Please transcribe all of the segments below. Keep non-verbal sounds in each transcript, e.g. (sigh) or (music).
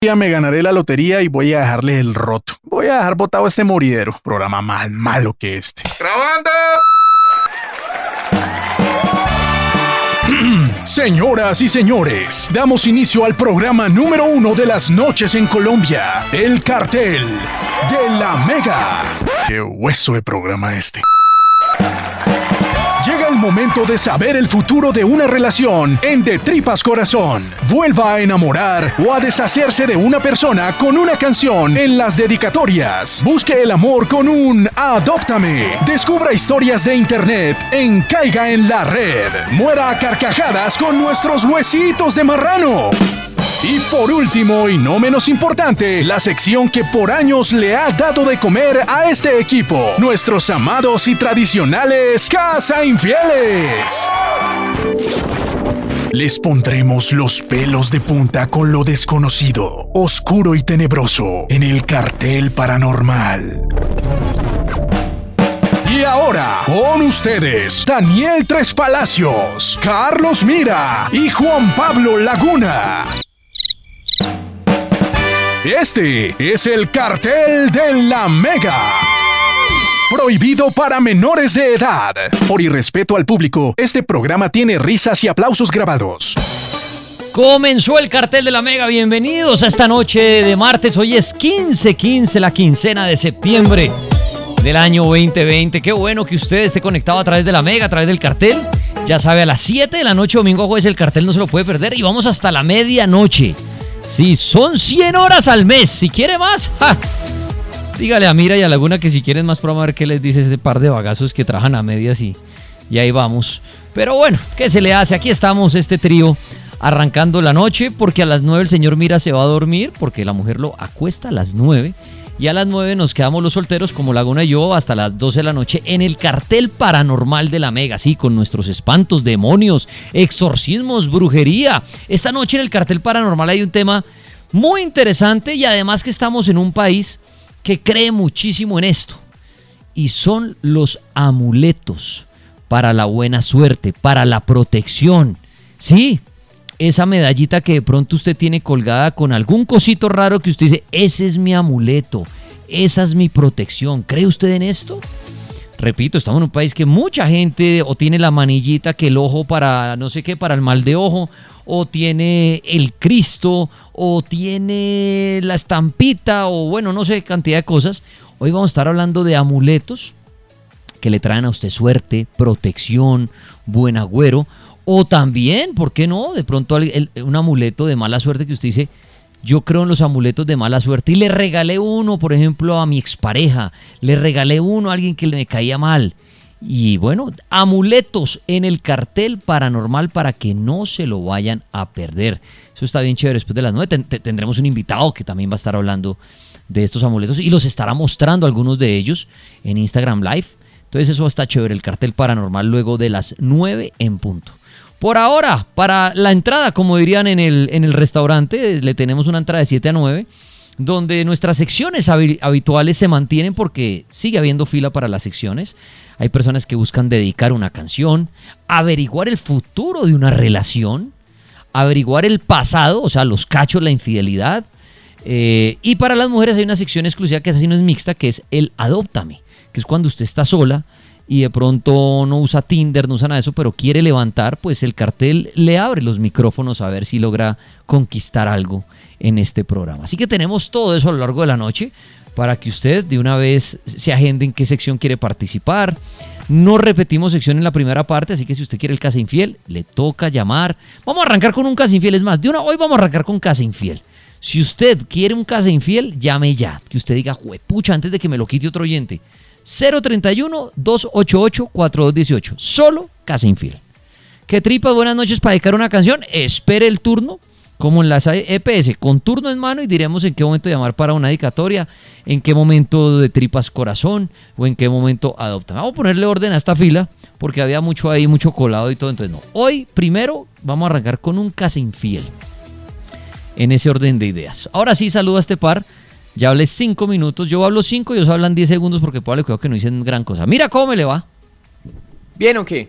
día me ganaré la lotería y voy a dejarle el roto. Voy a dejar botado este moridero. Programa más malo que este. ¡Grabando! (clears throat) Señoras y señores, damos inicio al programa número uno de las noches en Colombia, el cartel de la Mega. Qué hueso de programa este. Momento de saber el futuro de una relación en De Tripas Corazón. Vuelva a enamorar o a deshacerse de una persona con una canción en las dedicatorias. Busque el amor con un Adóptame. Descubra historias de internet en Caiga en la Red. Muera a carcajadas con nuestros huesitos de marrano. Y por último, y no menos importante, la sección que por años le ha dado de comer a este equipo, nuestros amados y tradicionales Casa Infieles. Les pondremos los pelos de punta con lo desconocido, oscuro y tenebroso en el cartel paranormal. Y ahora, con ustedes, Daniel Tres Palacios, Carlos Mira y Juan Pablo Laguna. Este es el cartel de la Mega. Prohibido para menores de edad. Por irrespeto al público, este programa tiene risas y aplausos grabados. Comenzó el cartel de la Mega. Bienvenidos a esta noche de martes. Hoy es 15-15, la quincena de septiembre del año 2020. Qué bueno que usted esté conectado a través de la Mega, a través del cartel. Ya sabe, a las 7 de la noche, domingo jueves, el cartel no se lo puede perder. Y vamos hasta la medianoche. Sí, son 100 horas al mes. Si quiere más, dígale a Mira y a Laguna que si quieren más programa, a ver qué les dice ese par de bagazos que trabajan a medias y, y ahí vamos. Pero bueno, ¿qué se le hace? Aquí estamos, este trío, arrancando la noche, porque a las 9 el señor Mira se va a dormir, porque la mujer lo acuesta a las 9. Y a las 9 nos quedamos los solteros, como Laguna y yo, hasta las 12 de la noche en el cartel paranormal de la Mega, sí, con nuestros espantos, demonios, exorcismos, brujería. Esta noche en el cartel paranormal hay un tema muy interesante y además que estamos en un país que cree muchísimo en esto. Y son los amuletos para la buena suerte, para la protección. Sí, esa medallita que de pronto usted tiene colgada con algún cosito raro que usted dice, ese es mi amuleto, esa es mi protección. ¿Cree usted en esto? Repito, estamos en un país que mucha gente o tiene la manillita que el ojo para no sé qué, para el mal de ojo, o tiene el Cristo, o tiene la estampita, o bueno, no sé, cantidad de cosas. Hoy vamos a estar hablando de amuletos que le traen a usted suerte, protección, buen agüero o también, ¿por qué no? De pronto un amuleto de mala suerte que usted dice, yo creo en los amuletos de mala suerte y le regalé uno, por ejemplo, a mi expareja, le regalé uno a alguien que me caía mal. Y bueno, amuletos en el cartel paranormal para que no se lo vayan a perder. Eso está bien chévere. Después de las nueve tendremos un invitado que también va a estar hablando de estos amuletos y los estará mostrando algunos de ellos en Instagram Live. Entonces eso está chévere, el cartel paranormal luego de las nueve en punto. Por ahora, para la entrada, como dirían en el, en el restaurante, le tenemos una entrada de 7 a 9, donde nuestras secciones habituales se mantienen porque sigue habiendo fila para las secciones. Hay personas que buscan dedicar una canción, averiguar el futuro de una relación, averiguar el pasado, o sea, los cachos, la infidelidad. Eh, y para las mujeres hay una sección exclusiva que es así no es mixta, que es el Adóptame, que es cuando usted está sola y de pronto no usa Tinder, no usa nada de eso, pero quiere levantar, pues el cartel le abre los micrófonos a ver si logra conquistar algo en este programa. Así que tenemos todo eso a lo largo de la noche para que usted de una vez se agende en qué sección quiere participar. No repetimos sección en la primera parte, así que si usted quiere el Casa Infiel, le toca llamar. Vamos a arrancar con un Casa Infiel, es más, de una hoy vamos a arrancar con Casa Infiel. Si usted quiere un Casa Infiel, llame ya. Que usted diga, pucha, antes de que me lo quite otro oyente. 031-288-4218. Solo Casa Infiel. ¿Qué tripas? Buenas noches para dedicar una canción. Espere el turno, como en las EPS, con turno en mano y diremos en qué momento llamar para una dedicatoria, en qué momento de tripas corazón o en qué momento adopta. Vamos a ponerle orden a esta fila porque había mucho ahí, mucho colado y todo. Entonces, no. Hoy, primero, vamos a arrancar con un Casa Infiel. En ese orden de ideas. Ahora sí, saludo a este par ya hablé cinco minutos, yo hablo cinco y ellos hablan diez segundos porque probable creo que no dicen gran cosa. Mira cómo me le va. ¿Bien o qué?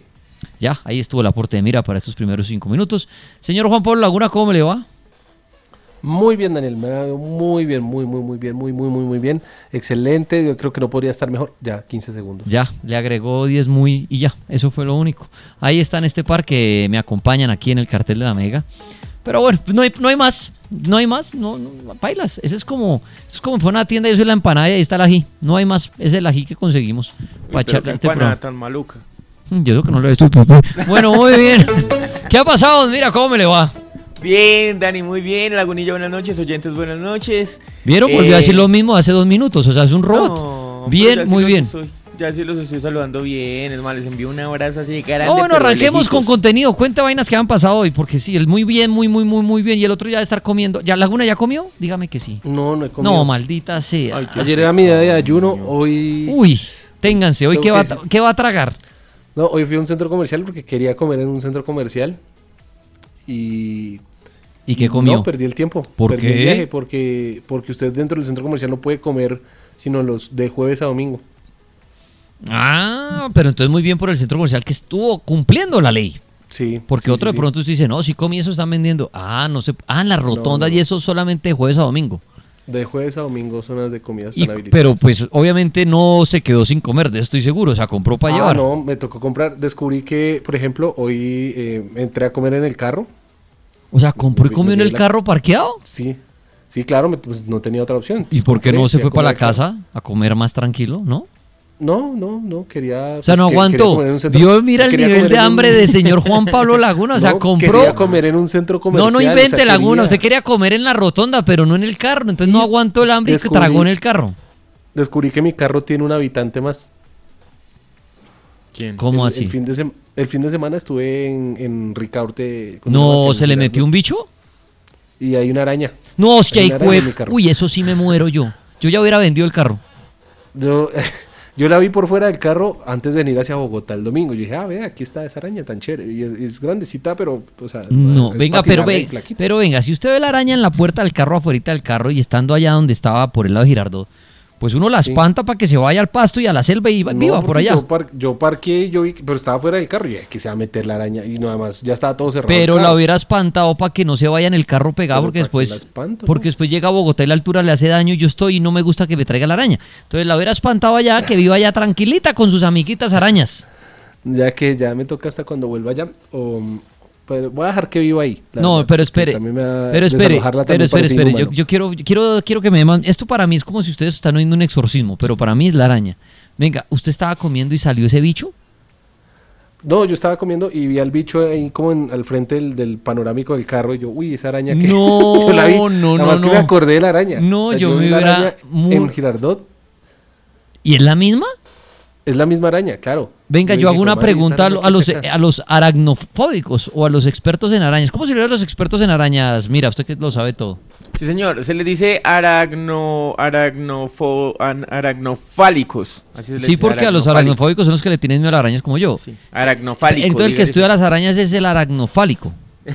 Ya, ahí estuvo el aporte de Mira para estos primeros cinco minutos. Señor Juan Pablo Laguna, ¿cómo me le va? Muy bien, Daniel, me ha ido muy bien, muy, muy, muy bien, muy, muy, muy, muy bien. Excelente, yo creo que no podría estar mejor. Ya, 15 segundos. Ya, le agregó 10 muy y ya, eso fue lo único. Ahí está en este par que me acompañan aquí en el cartel de la Mega. Pero bueno, pues no hay, no hay más, no hay más, no, no bailas. Ese es como, es como fue una tienda y yo soy la empanada y ahí está el ají. No hay más, es el ají que conseguimos para echarle este empanada tan maluca. Mm, Yo creo que no lo he visto. Bueno, muy bien. ¿Qué ha pasado? Mira cómo me le va. Bien, Dani, muy bien. Lagunilla, buenas noches. Oyentes, buenas noches. ¿Vieron? Volvió a Eh, decir lo mismo hace dos minutos. O sea, es un robot. no, bien, sí muy bien. Ya sí los estoy saludando bien. Es más, les envío un abrazo así grande. No, bueno, de arranquemos con contenido. Cuenta vainas que han pasado hoy, porque sí, el muy bien, muy, muy, muy, muy bien. Y el otro ya debe estar comiendo. ¿Ya Laguna ya comió? Dígame que sí. No, no he comido. No, maldita sea. Ay, Ayer era mi día de ayuno, hoy... Uy, ténganse. ¿Hoy qué va, que qué va a tragar? No, hoy fui a un centro comercial porque quería comer en un centro comercial y... ¿Y qué comió? No, perdí el tiempo. ¿Por perdí qué? el viaje porque, porque usted dentro del centro comercial no puede comer sino los de jueves a domingo. Ah, pero entonces muy bien por el centro comercial que estuvo cumpliendo la ley. Sí. Porque sí, otro sí, de pronto usted dice, no, si comí eso están vendiendo. Ah, no sé. Ah, en la rotonda no. y eso solamente de jueves a domingo. De jueves a domingo zonas de comidas Y- están habilitadas. pero pues obviamente no se quedó sin comer, de eso estoy seguro. O sea, compró para Ah, llevar. no, me tocó comprar. Descubrí que, por ejemplo, hoy eh, entré a comer en el carro. O sea, compró y comió en el la- carro parqueado. Sí. Sí, claro, me- pues no tenía otra opción. ¿Y por qué no se fue para la casa a comer más tranquilo, no? No, no, no, quería... O sea, pues, no que- aguantó. Vio, mira el nivel de en un- hambre de señor Juan Pablo (laughs) Laguna. O sea, No, compró. Quería comer en un centro No, comercial. no o sea, invente Laguna. quería- Usted quería comer en la rotonda, pero no en el carro. Entonces no aguantó el hambre y descubrí- tragó en el carro. Descubrí que mi carro tiene un habitante más. ¿Quién? ¿Cómo el, así? El fin, de sem- el fin de semana estuve en, en Ricaurte. No, ¿se le metió un bicho? Y hay una araña. No, Hay y en mi cue- carro. Uy, eso sí me muero yo. Yo ya hubiera vendido el carro. Yo, (laughs) yo la vi por fuera del carro antes de venir hacia Bogotá el domingo. Yo dije, ah, ve, aquí está esa araña tan chévere. Y es, es grandecita, pero, o sea, No, es venga, pero, ve, pero venga, si usted ve la araña en la puerta del carro, afuera del carro y estando allá donde estaba por el lado de Girardot, pues uno la Sí. espanta para que se vaya al pasto y a la selva y No, viva por allá. Yo, par- yo parqué, yo vi, pero estaba fuera del carro y dije, que se va a meter la araña. Y nada más, ya estaba todo cerrado. Pero la hubiera espantado para que no se vaya en el carro pegado Pero porque ¿para qué después espanto, porque no? después llega a Bogotá y la altura le hace daño y yo estoy y no me gusta que me traiga la araña. Entonces la hubiera espantado allá que viva allá tranquilita con sus amiguitas arañas. Ya que ya me toca hasta cuando vuelva allá. o, pero voy a dejar que viva ahí. No, verdad, pero espere. Pero espere, pero espere, espere. Yo, quiero, yo quiero, quiero que me man- Esto para mí es como si ustedes están oyendo un exorcismo, pero para mí es la araña. Venga, ¿usted estaba comiendo y salió ese bicho? No, yo estaba comiendo y vi al bicho ahí como en- al frente del, del panorámico del carro y yo, uy, esa araña que No, (laughs) yo la vi, no, nada no, más que me acordé de la araña. No, yo me vi la hubiera araña muy- en Girardot, ¿Y es la misma? es la misma araña, claro. Venga, yo hago una "Madre, ¿esta pregunta a, los, hace acá?". a los aragnofóbicos o a los expertos en arañas. ¿Cómo se le a los expertos en arañas? Mira, usted que lo sabe todo. Sí, señor. Se les dice aragno, aragnofo, an-. Así Sí, dice, porque a los aragnofálico. aragnofóbicos son los que le tienen miedo a las arañas como yo. Sí, aragnofálico. Entonces el que estudia las arañas es el aragnofálico. (laughs)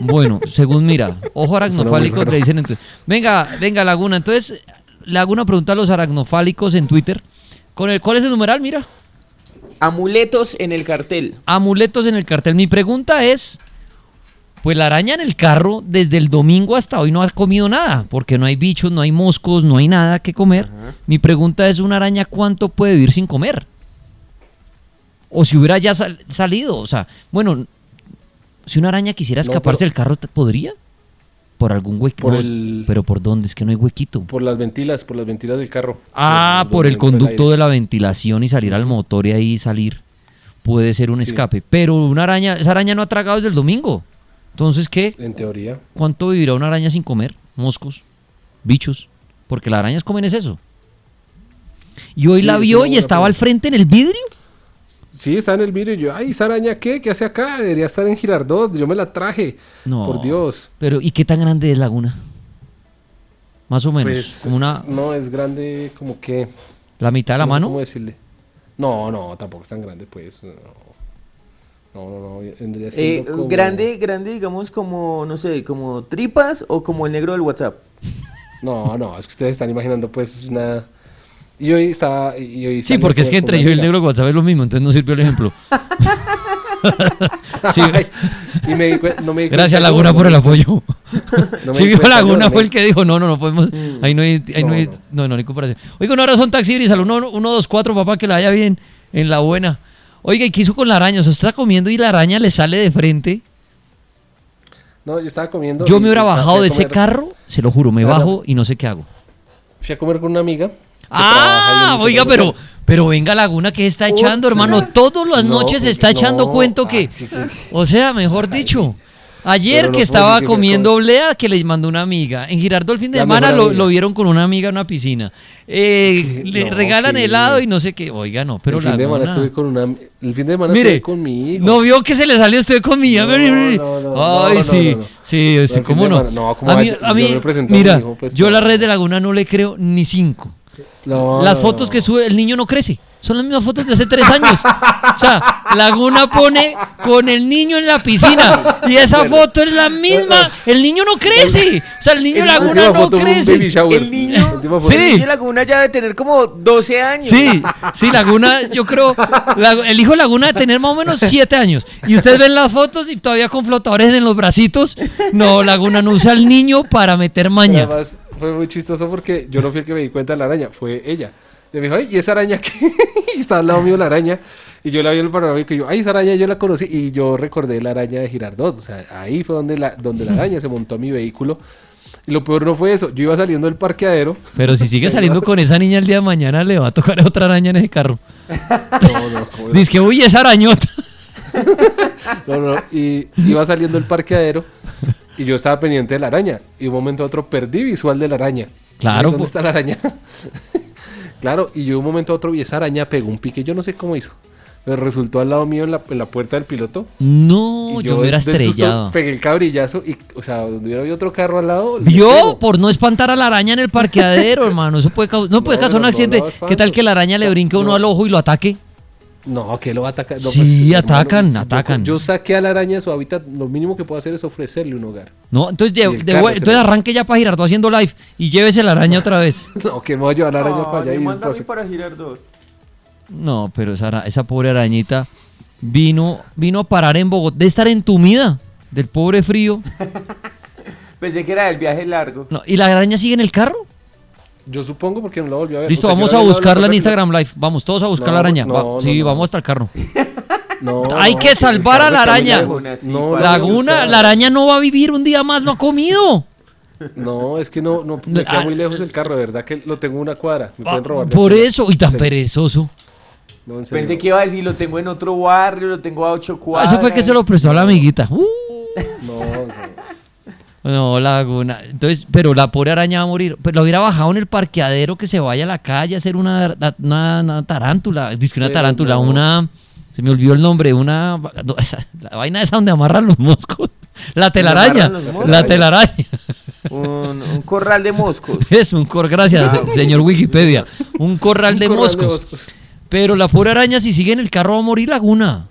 Bueno, según mira, ojo aragnofálico raro. le dicen entonces. Venga, venga Laguna, entonces Laguna pregunta a los aragnofálicos en Twitter. ¿Con el cuál es el numeral? Mira. Amuletos en el cartel. Amuletos en el cartel. Mi pregunta es, pues la araña en el carro desde el domingo hasta hoy no ha comido nada, porque no hay bichos, no hay moscos, no hay nada que comer. Ajá. Mi pregunta es, ¿una araña cuánto puede vivir sin comer? O si hubiera ya sal- salido, o sea, bueno, si una araña quisiera No, escaparse pero- del carro, ¿te- ¿podría? Por algún huequito. Por el- Pero ¿por dónde? Es que no hay huequito. Por las ventilas, por las ventilas del carro. Ah, por el conducto de la ventilación y salir al motor y ahí salir. Puede ser un Sí. escape. Pero una araña, esa araña no ha tragado desde el domingo. Entonces, ¿qué? En teoría. ¿Cuánto vivirá una araña sin comer? Moscos, bichos. Porque las arañas comen es eso. Y hoy Sí, la vio y estaba al frente en el vidrio. Sí, está en el vídeo y yo, ay, ¿esa araña qué? ¿Qué hace acá? Debería estar en Girardot, yo me la traje. No. Por Dios. Pero, ¿y qué tan grande es Laguna? Más o menos. Pues, como una. No, es grande como que... ¿La mitad de la no mano? ¿Cómo decirle? No, no, tampoco es tan grande, pues. No, no, no, no, vendría Eh, como- Grande, grande, digamos como, no sé, como tripas o como el negro del WhatsApp. No, no, es que ustedes están imaginando, pues, una... Y hoy estaba... Y hoy Sí, porque es que entre yo y el negro WhatsApp es lo mismo, entonces no sirvió el ejemplo. (laughs) Sí. Ay, y me di cuen- no me di Gracias, Laguna, por el apoyo. no sí, Laguna fue el que dijo, no, no, no podemos, ahí no hay, ahí no, No, hay, no. no, hay comparación. Oiga, un abrazo taxi Gris, al 124, papá, que la haya bien, en la buena. Oiga, ¿y qué hizo con la araña? O sea, está comiendo y la araña le sale de frente. No, yo estaba comiendo. Yo me hubiera bajado de ese carro, se lo juro, me Claro. bajo y no sé qué hago. Fui a comer con una amiga. Ah, oiga, pero, pero venga Laguna que está echando, hermano. Todas las No, noches porque está echando no, cuento que, o sea, mejor dicho. Ayer que estaba comiendo con- oblea que le mandó una amiga. En Girardot el fin de La semana lo, lo vieron con una amiga en una piscina. Eh, le No, regalan helado y no sé qué. Oiga, no, pero el fin de semana estuve con una. El fin de semana Mire, estuve con mi hijo. no vio que se le salió usted conmigo. No, no, no, Ay, no, sí, sí, sí, cómo no. semana- no, ¿cómo a mí, Yo- a yo mí a mira, mi hijo, pues, yo no. la red de Laguna no le creo ni cinco. No, Las no, fotos no. que sube, el niño no crece. Son las mismas fotos de hace tres años. O sea, Laguna pone con el niño en la piscina. Y esa foto es la misma. El niño no crece. O sea, el niño El- La Laguna no crece. El niño, Sí. el niño Laguna ya de tener como 12 años. Sí, sí, Laguna, yo creo, la- el hijo de Laguna de tener más o menos siete años. Y ustedes ven las fotos y todavía con flotadores en los bracitos. No, Laguna no usa al niño para meter maña. Además, fue muy chistoso porque yo no fui el que me di cuenta de la araña, fue ella. Y me dijo, ay, ¿y esa araña qué? (laughs) y estaba al lado mío la araña. Y yo la vi en el panorámico y yo, ay, esa araña yo la conocí. Y yo recordé la araña de Girardot. O sea, ahí fue donde la, donde la araña se montó a mi vehículo. Y lo peor no fue eso. Yo iba saliendo del parqueadero. Pero si sigue saliendo con esa niña el día de mañana, le va a tocar otra araña en ese carro. (laughs) No, no. Dice que, uy, esa arañota. (laughs) No, no, y iba saliendo del parqueadero y yo estaba pendiente de la araña. Y un momento a otro perdí visual de la araña. Claro, ¿Dónde está la araña? (laughs) claro, y yo un momento a otro vi esa araña, pegó un pique, yo no sé cómo hizo. Pero resultó al lado mío en la, en la puerta del piloto. No, yo me hubiera susto estrellado. pegué el cabrillazo y, o sea, donde hubiera habido otro carro al lado. ¿Vio? Por no espantar a la araña en el parqueadero, (laughs) hermano. Eso puede causar, no puede No, causar un no, no, accidente. no. ¿Qué tal que la araña le brinque uno no. al ojo y lo ataque? No, que lo va a atacar. No, Sí, hermano, atacan, atacan. Yo, saqué a la araña de su hábitat, lo mínimo que puedo hacer es ofrecerle un hogar. No, entonces, de entonces arranque ya para Girardot haciendo live y llévese la araña otra vez. (laughs) No, que me voy a llevar la araña No, para allá y manda a mí pues- para Girardot. No, pero esa pobre arañita vino, vino a parar en Bogotá, de estar entumida del pobre frío. (laughs) Pensé que era del viaje largo. No, ¿Y la araña sigue en el carro? Yo supongo porque no la volví a ver. Listo, O sea, yo vamos a buscarla en Instagram Live. Vamos todos a buscar No, la araña. no, Va- no, sí, no. vamos hasta el carro. (laughs) No, Hay no, que salvar a la araña. Laguna, sí, No, Laguna, la araña no va a vivir un día más, no ha comido. (laughs) No, es que no, no me Ah, queda muy lejos el carro, de verdad que lo tengo en una cuadra. Me pueden robar. Por eso, y tan Sí. perezoso. Pensé que iba a decir, lo tengo en otro barrio, lo tengo a ocho Ah, cuadras. Eso fue que se lo prestó a la amiguita. Uh. No, no. No, Laguna. Entonces, pero la pobre araña va a morir. Pues lo hubiera bajado en el parqueadero que se vaya a la calle a hacer una, una, una tarántula. Dice que una Pero tarántula, no. una. Se me olvidó el nombre, una. no, (laughs) esa- la vaina esa donde amarran los moscos. La telaraña. moscos? La telaraña. Un, un corral de moscos. (laughs) Es un cor, gracias, se- señor Wikipedia. Un corral de Un corral moscos. Pero la pobre araña, si sigue en el carro, va a morir Laguna.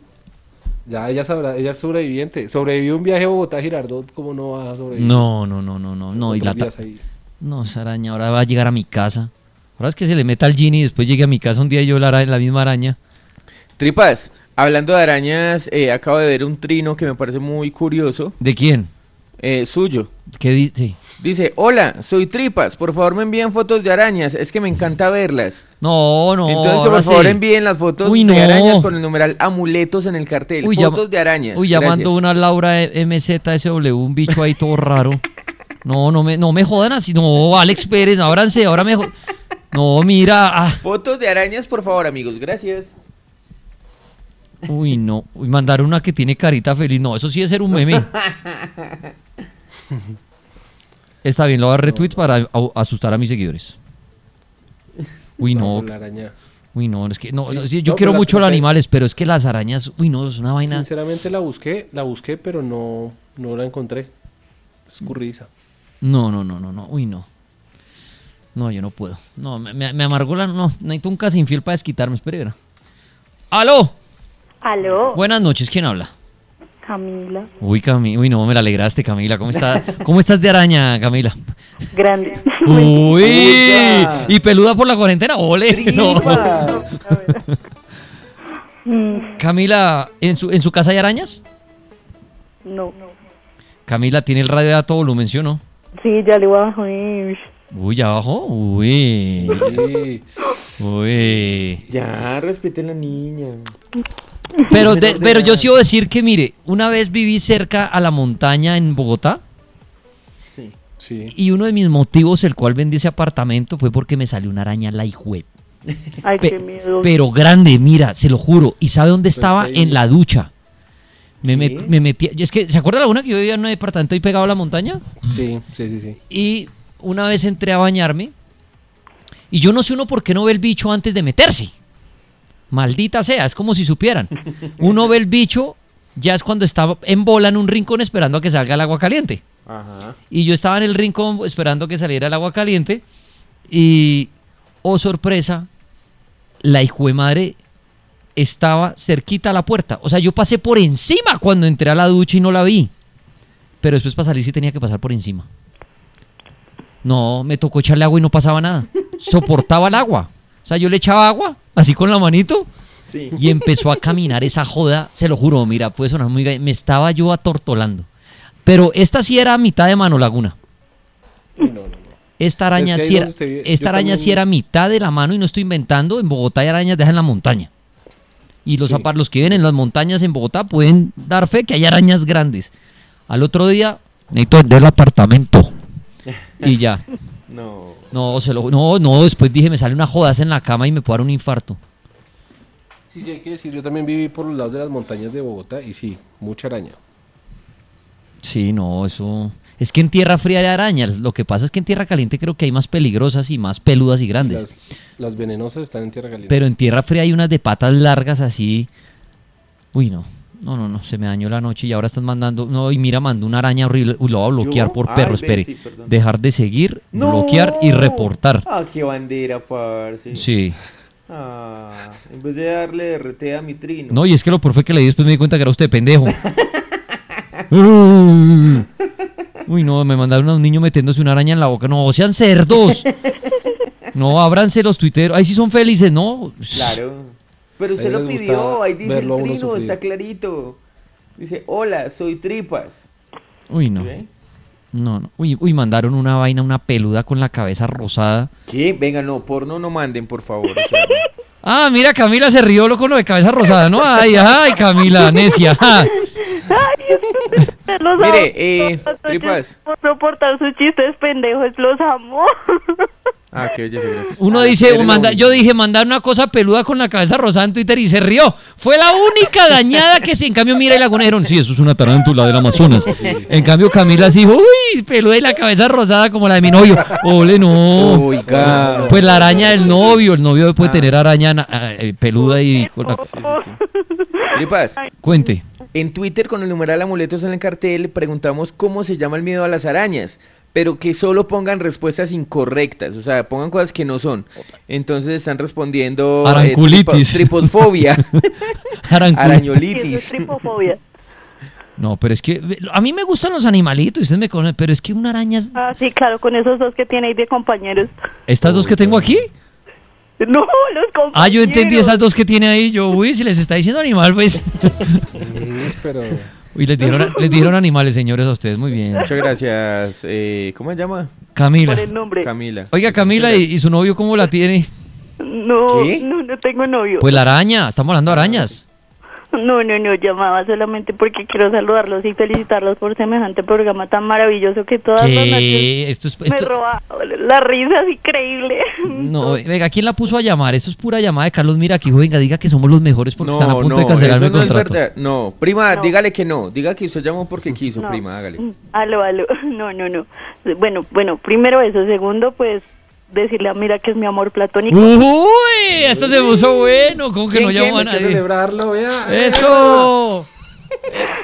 Ya, ella sabrá, ella es sobreviviente. Sobrevivió un viaje a Bogotá Girardot, ¿cómo no va a sobrevivir? No, no, no, no, no. no y la ahí. No, esa araña ahora va a llegar a mi casa. Ahora es que se le meta al Genie y después llegue a mi casa un día y yo la, ara- la misma araña. Tripas, hablando de arañas, eh, acabo de ver un trino que me parece muy curioso, ¿De quién? Eh, suyo. ¿Qué dice? Dice, hola, soy Tripas, por favor me envían fotos de arañas, es que me encanta verlas. No, no. Entonces, que por favor sí. envíen las fotos Uy, de no. arañas con el numeral amuletos en el cartel. Uy, fotos de arañas. Uy, llamando una Laura MZSW, un bicho ahí todo raro. No, no me, no me jodan así. No, Alex Pérez, ábranse, ahora me jo- No, mira. ah, Fotos de arañas, por favor, amigos, gracias. Uy, no. Uy, mandar una que tiene carita feliz. No, eso sí es ser un meme. (laughs) Está bien, lo voy a retweet para asustar a mis seguidores. Uy, no. con la araña. Uy, no, es que no, Sí, no, sí, yo no, quiero mucho los animales, pero es que las arañas, uy, no, es una vaina. Sinceramente la busqué, la busqué, pero no, no la encontré. Escurridiza. No, no, no, no, no, uy, no. No, yo no puedo. No, me, me, me amargó la. No, necesito un casi infiel para desquitarme, espera. ¡Aló! Aló, Buenas noches, ¿quién habla? Camila, Uy, Camila, uy, no, me la alegraste, Camila. ¿Cómo estás? ¿Cómo estás de araña, Camila? grande. Uy, y peluda por la cuarentena, ole. No. (laughs) Camila, ¿en su, ¿en su casa hay arañas? no. Camila, ¿tiene el radio a todo volumen, sí o no? Sí, ya le voy a bajar. Uy, ¿ya bajó? Uy, Sí. uy. Ya, respeten a la niña. Pero, de- pero yo sí voy a decir que, mire, una vez viví cerca a la montaña en Bogotá Sí. Sí. y uno de mis motivos el cual vendí ese apartamento fue porque me salió una araña la hijuep. Ay, Pe- qué miedo. Pero grande, mira, se lo juro. ¿Y sabe dónde estaba? ahí- En la ducha. Me, met- me metí. Es que, ¿se acuerda la una que yo vivía en un departamento ahí pegado a la montaña? Sí, sí, sí, sí. Y una vez entré a bañarme. Y yo no sé uno por qué no ve el bicho antes de meterse. Maldita sea, es como si supieran. Uno ve el bicho, ya es cuando está en bola en un rincón esperando a que salga el agua caliente. Ajá. Y yo estaba en el rincón esperando que saliera el agua caliente. Y, oh sorpresa, la hijo de madre estaba cerquita a la puerta. O sea, yo pasé por encima cuando entré a la ducha y no la vi. Pero después para salir sí tenía que pasar por encima. No, me tocó echarle agua y no pasaba nada. Soportaba el agua. O sea, yo le echaba agua, así con la manito, Sí. y empezó a caminar esa joda, se lo juro, mira, puede sonar muy... gay, Me estaba yo atortolando. Pero esta sí era a mitad de mano laguna. No, no, no. Esta araña, Es que ahí sí era, usted esta araña también- sí era mitad de la mano y no estoy inventando. En Bogotá hay arañas dejan en la montaña. Y los, Sí. los que viven en las montañas en Bogotá pueden dar fe que hay arañas grandes. Al otro día, necesito vender el apartamento. Y ya. (laughs) No. No, se lo, no, no, después dije, me sale una jodaza en la cama y me puede dar un infarto. Sí, sí, hay que decir, yo también viví por los lados de las montañas de Bogotá y sí, mucha araña. Sí, no, eso... Es que en tierra fría hay arañas. Lo que pasa es que en tierra caliente creo que hay más peligrosas y más peludas y grandes. Las, las venenosas están en tierra caliente. Pero en tierra fría hay unas de patas largas así. Uy, no. No, no, no. Se me dañó la noche y ahora están mandando. No, y mira, mandó una araña horrible. Uy, lo voy a bloquear ¿Yo? por Ay, perro. Espere. sí. Dejar de seguir, bloquear y reportar. Ah, qué bandera, parce. Sí. Ah, en vez de darle RT a mi trino. No, y es que lo peor fue que le di después me di cuenta que era usted pendejo. Uy, (laughs) Uy, no, me mandaron a un niño metiéndose una araña en la boca. No, sean cerdos. (laughs) No, ábranse los tuiteros. Ahí sí son felices, ¿no? Claro. Pero se lo pidió, ahí dice el trino, está clarito. Dice, hola, soy Tripas. Uy, ¿Sí no. No, no. Uy, uy, mandaron una vaina, una peluda con la cabeza rosada. ¿Qué? Venga, no, porno no manden, por favor. o sea, Ah, mira, Camila se rió lo con lo de cabeza rosada, ¿no? Ay, ay, Camila, necia. ja. Los Mire, amo. eh, Tripas. Por soportar sus chistes pendejos, los amo. Ah, qué belleza, gracias. Uno Ah, dice, manda- yo dije, mandar una cosa peluda con la cabeza rosada en Twitter y se rió. Fue la única (laughs) dañada que sí. En cambio, mira y Laguna dijeron, sí, eso es una tarántula del Amazonas. En cambio, Camila sí dijo, uy, peluda y la cabeza rosada como la de mi novio. Ole, no. Oiga. Pues la araña del novio, el novio puede tener araña na- eh, peluda y con la- Sí, sí, sí. (laughs) Tripas, Cuente. en Twitter con el numeral amuletos en el cartel preguntamos cómo se llama el miedo a las arañas, pero que solo pongan respuestas incorrectas, o sea, pongan cosas que no son. Entonces están respondiendo eh, Aranculitis. tripo- triposfobia, (laughs) Arancul- Eso es arañolitis. tripofobia. No, pero es que a mí me gustan los animalitos, ustedes me conocen, pero es que una araña... es- Ah, sí, claro, con esos dos que tiene ahí de compañeros. Estas dos que tengo aquí. No, los compañeros. Ah, yo entendí esas dos que tiene ahí. Yo, uy, si les está diciendo animal, pues. (laughs) Sí, pero Uy, les dieron, les dieron animales, señores, a ustedes. Muy bien. Muchas gracias. eh, ¿Cómo se llama? Camila. Por el nombre. Camila. Oiga, Camila, ¿y, y su novio cómo la tiene? No, ¿Qué? no, no tengo novio. Pues la araña, estamos hablando de arañas. No, no, no, llamaba solamente porque quiero saludarlos y felicitarlos por semejante programa tan maravilloso que todas las noches. Esto es... me Esto... roba la risa, es increíble. No, (laughs) venga, ¿quién la puso a llamar? Eso es pura llamada de Carlos Mira aquí, venga, diga que somos los mejores porque están a punto de cancelarme eso el no es contrato. verdad. No, prima, No. dígale que no. Diga que usted llamó porque quiso, No. prima, hágale. Aló, aló. (laughs) No, no, no. Bueno, bueno, primero eso. Segundo, pues decirle a Mira que es mi amor platónico. Uy, esto se puso bueno, como que ¿Quién, no llamó a nadie. celebrarlo, vea. ¡Eso!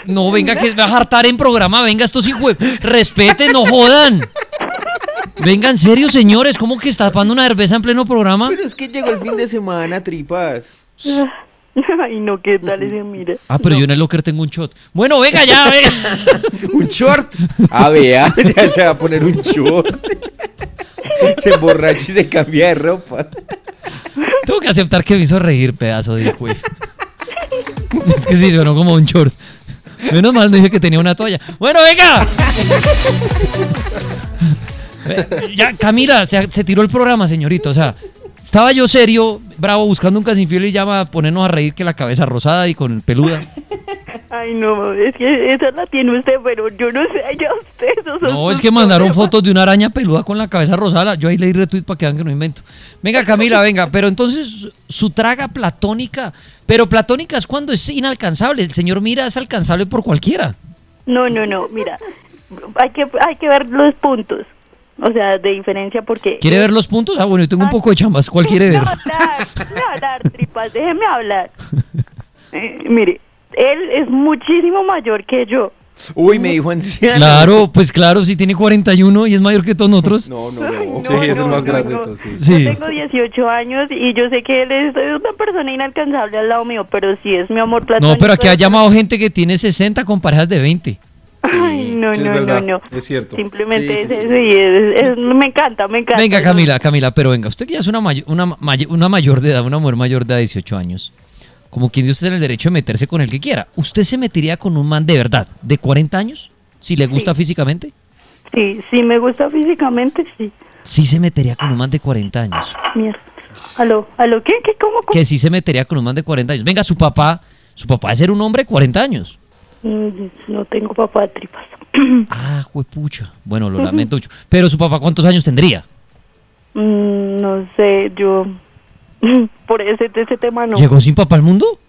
No, venga, que va a hartar en programa. Venga, estos hijos. Respeten, no jodan. Venga, en serio, señores. ¿Cómo que está tapando una cerveza en pleno programa? Pero es que llegó el fin de semana, tripas. (laughs) Ay, no, ¿qué tal ese Mira? Ah, pero yo en el locker tengo un shot. Bueno, venga ya, venga. (laughs) ¿Un short? Ah, vea, (laughs) ya se va a poner un short. (laughs) Se emborracha y se cambia de ropa. Tengo que aceptar que me hizo reír, pedazo de hijo. Es que sí, sonó como un short. Menos mal no dije que tenía una toalla. Bueno, venga. Ya, Camila, se, se tiró el programa, señorito. O sea, estaba yo serio, bravo, buscando un casi infiel y llama a ponernos a reír que la cabeza rosada y con peluda. Ay, no, es que esa la tiene usted, pero yo no sé, ya usted. No, es que mandaron fotos de una araña peluda con la cabeza rosada. Yo ahí leí retweet para que vean que no invento. Venga, Camila, venga. Pero entonces, su- traga platónica. Pero platónica es cuando es inalcanzable. El señor Mira es alcanzable por cualquiera. No, no, no, mira, hay que, hay que ver los puntos. O sea, de diferencia porque... ¿Quiere ver los puntos? Ah, bueno, yo tengo un poco de chambas. ¿Cuál (laughs) quiere ver? Déjeme hablar, déjeme hablar, tripas, déjeme hablar. (laughs) Eh, mire, él es muchísimo mayor que yo. Uy, me dijo anciano. Claro, pues claro, si tiene 41 y es mayor que todos nosotros. No, no, Ay, no. Sí, es el más grande de no. sí. Sí. Yo tengo 18 años y yo sé que él es una persona inalcanzable al lado mío, pero sí es mi amor platónico. No, pero aquí ha llamado gente que tiene 60 con parejas de 20. Ay, no, Sí, es no, no, verdad, no. es cierto. Simplemente Sí, sí, es sí. eso y es, es- me encanta, me encanta. Venga, Camila, Camila, pero venga, usted que ya es una, may- una, may- una mayor de edad, una mujer mayor de edad, 18 años, como quien dio usted el derecho de meterse con el que quiera, ¿usted se metería con un man de verdad, de 40 años? Si le gusta Sí. físicamente. Sí, sí me gusta físicamente, sí. Sí se metería con un man de 40 años. Mierda. ¿Aló? ¿Aló? ¿Qué? ¿Qué? ¿Cómo? cómo? Que sí se metería con un man de 40 años. Venga, su papá, su papá es ser un hombre de 40 años. Mm, No tengo papá de tripas. (coughs) Ah, juepucha. Bueno, lo lamento (laughs) mucho. Pero su papá, ¿cuántos años tendría? Mm, no sé, yo... (laughs) Por ese, ese tema no. ¿Llegó sin papá al mundo? (laughs)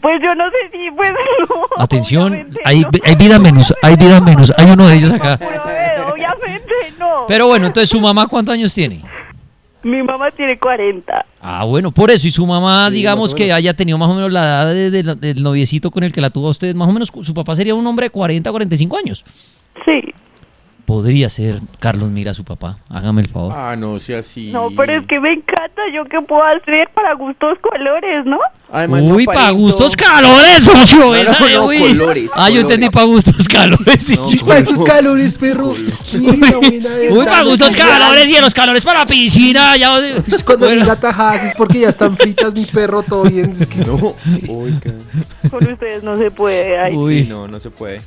Pues yo no sé si, pues (laughs) no. Atención, hay, no. hay vida menos, hay vida menos. Hay uno de ellos acá. Obviamente no. Pero bueno, entonces su mamá, ¿cuántos años tiene? Mi mamá tiene 40. Ah, bueno, por eso. Y su mamá, Sí, digamos que haya tenido más o menos la edad de- de- del noviecito con el que la tuvo usted, más o menos su papá sería un hombre de 40, 45 años. Sí. Podría ser Carlos Mira su papá. Hágame el favor. Ah, no sea así. No, pero es que me encanta. ¿Yo qué puedo hacer para gustos colores, no? Además, no Uy, para gustos calores, socio. No, no, de- no, uy. colores, Ah, yo entendí para gustos calores. Uy, para estos calores, perro. Uy, para gustos calores y en los calores para la piscina. Ya, Pues Cuando Bueno. diga tajadas es porque ya están fritas, mi perro, todo bien. Es que (laughs) No. Oiga. Con ustedes no se puede. Ay. Uy. Sí, no, no se puede.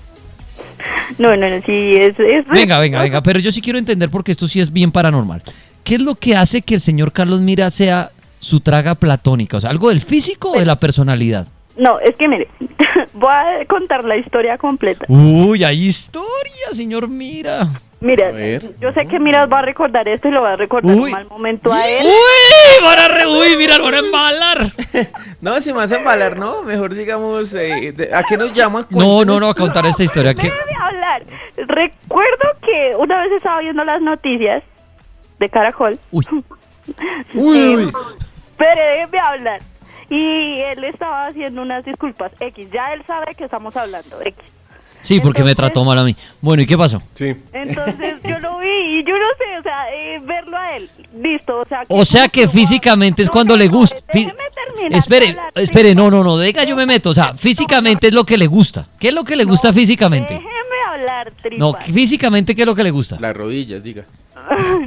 (laughs) No, no, no, sí, es... es Venga, venga, venga, pero yo sí quiero entender porque esto sí es bien paranormal. ¿Qué es lo que hace que el señor Carlos Mira sea su traga platónica? O sea, ¿algo del físico o de la personalidad? No, es que mire, (laughs) voy a contar la historia completa. Uy, hay historia, señor Mira. Mira, yo sé que Miras va a recordar esto y lo va a recordar Uy. un mal momento a él. Uy, van a re, uy, mira, lo van a embalar. (laughs) No, si me vas a embalar, no. Mejor sigamos. eh, de- ¿A qué nos llama? No, no, no, a contar esta historia. que Déjeme hablar. Recuerdo que una vez estaba viendo las noticias de Caracol. Uy, (laughs) Uy, Pero déjeme hablar. Y él estaba haciendo unas disculpas X. Ya él sabe que estamos hablando X. sí, porque me trató mal a mí. Bueno, ¿y qué pasó? Sí. Entonces yo lo vi y yo no sé, o sea, eh, verlo a él, listo, o sea. O sea que físicamente es cuando le gusta. Espere, espere, no, no, no, diga yo me meto. O sea, físicamente es lo que le gusta. ¿Qué es lo que le gusta No, físicamente? Déjeme hablar, tripa. No, físicamente, ¿qué es lo que le gusta? Las rodillas, diga.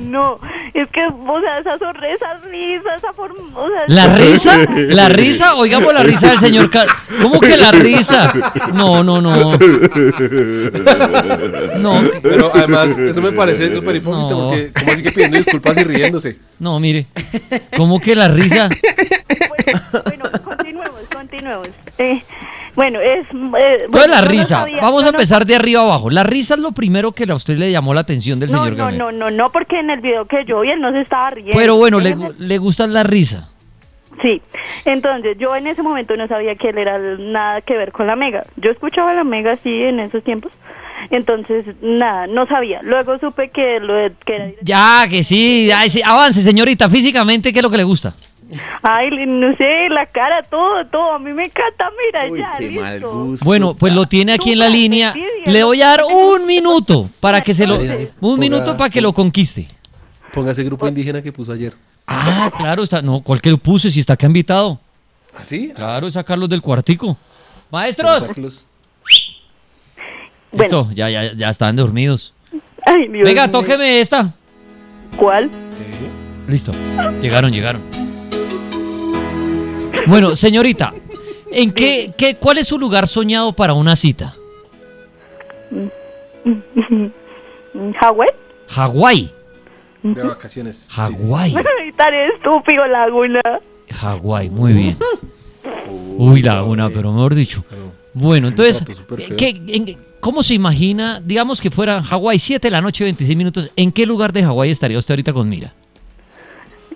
no, es que, o sea, esa sonrisa, esa risa, esa forma, o sea... ¿La risa? ¿La (laughs) risa? Oigamos la risa del señor Car- ¿Cómo que la risa? No, no, no. No, Pero además, eso me parece súper hipócrita No. porque, como así que pidiendo disculpas y riéndose? no, mire. ¿Cómo que la risa? Bueno, bueno, continuemos, continuemos. Eh, bueno, es... Eh, Entonces bueno, la no risa. sabía, Vamos a no- empezar de arriba abajo. La risa es lo primero que a usted le llamó la atención del señor no, no, no, no, porque en el video que yo vi él no se estaba riendo. Pero bueno, le, le gusta la risa. Sí, entonces yo en ese momento no sabía que él era nada que ver con la Mega. Yo escuchaba la Mega sí en esos tiempos, entonces nada, no sabía. Luego supe que lo de- que era Ya, que sí. Ay, sí. Avance, señorita. Físicamente, ¿qué es lo que le gusta? Ay, no sé, la cara, todo, todo. A mí me encanta, mira, Uy, ya, qué mal listo. gusto. Bueno, pues lo tiene aquí en la línea. envidia, Le voy a dar un minuto para que se lo... Un ponga- minuto para que lo conquiste. Ponga ese grupo indígena que puso ayer. Ah, claro, está... No, ¿cuál que lo puse? Si está acá invitado. ¿Así? Claro, es a Carlos del Cuartico. Maestros. Bueno, Listo, ya, ya, ya están dormidos. ay, Dios Venga, tóqueme esta. ¿Cuál? Listo. Llegaron, llegaron. Bueno, señorita, ¿En qué, qué, cuál es su lugar soñado para una cita? ¿Hawái? Hawái. De vacaciones. Hawái. (laughs) Tan estúpido, Laguna. Hawái, muy bien. Uy, Laguna, pero mejor dicho. Bueno, entonces, trato súper feo. ¿qué- en- ¿cómo se imagina, digamos que fuera Hawái, 7 de la noche, 26 minutos, ¿en qué lugar de Hawái estaría usted ahorita con Mira?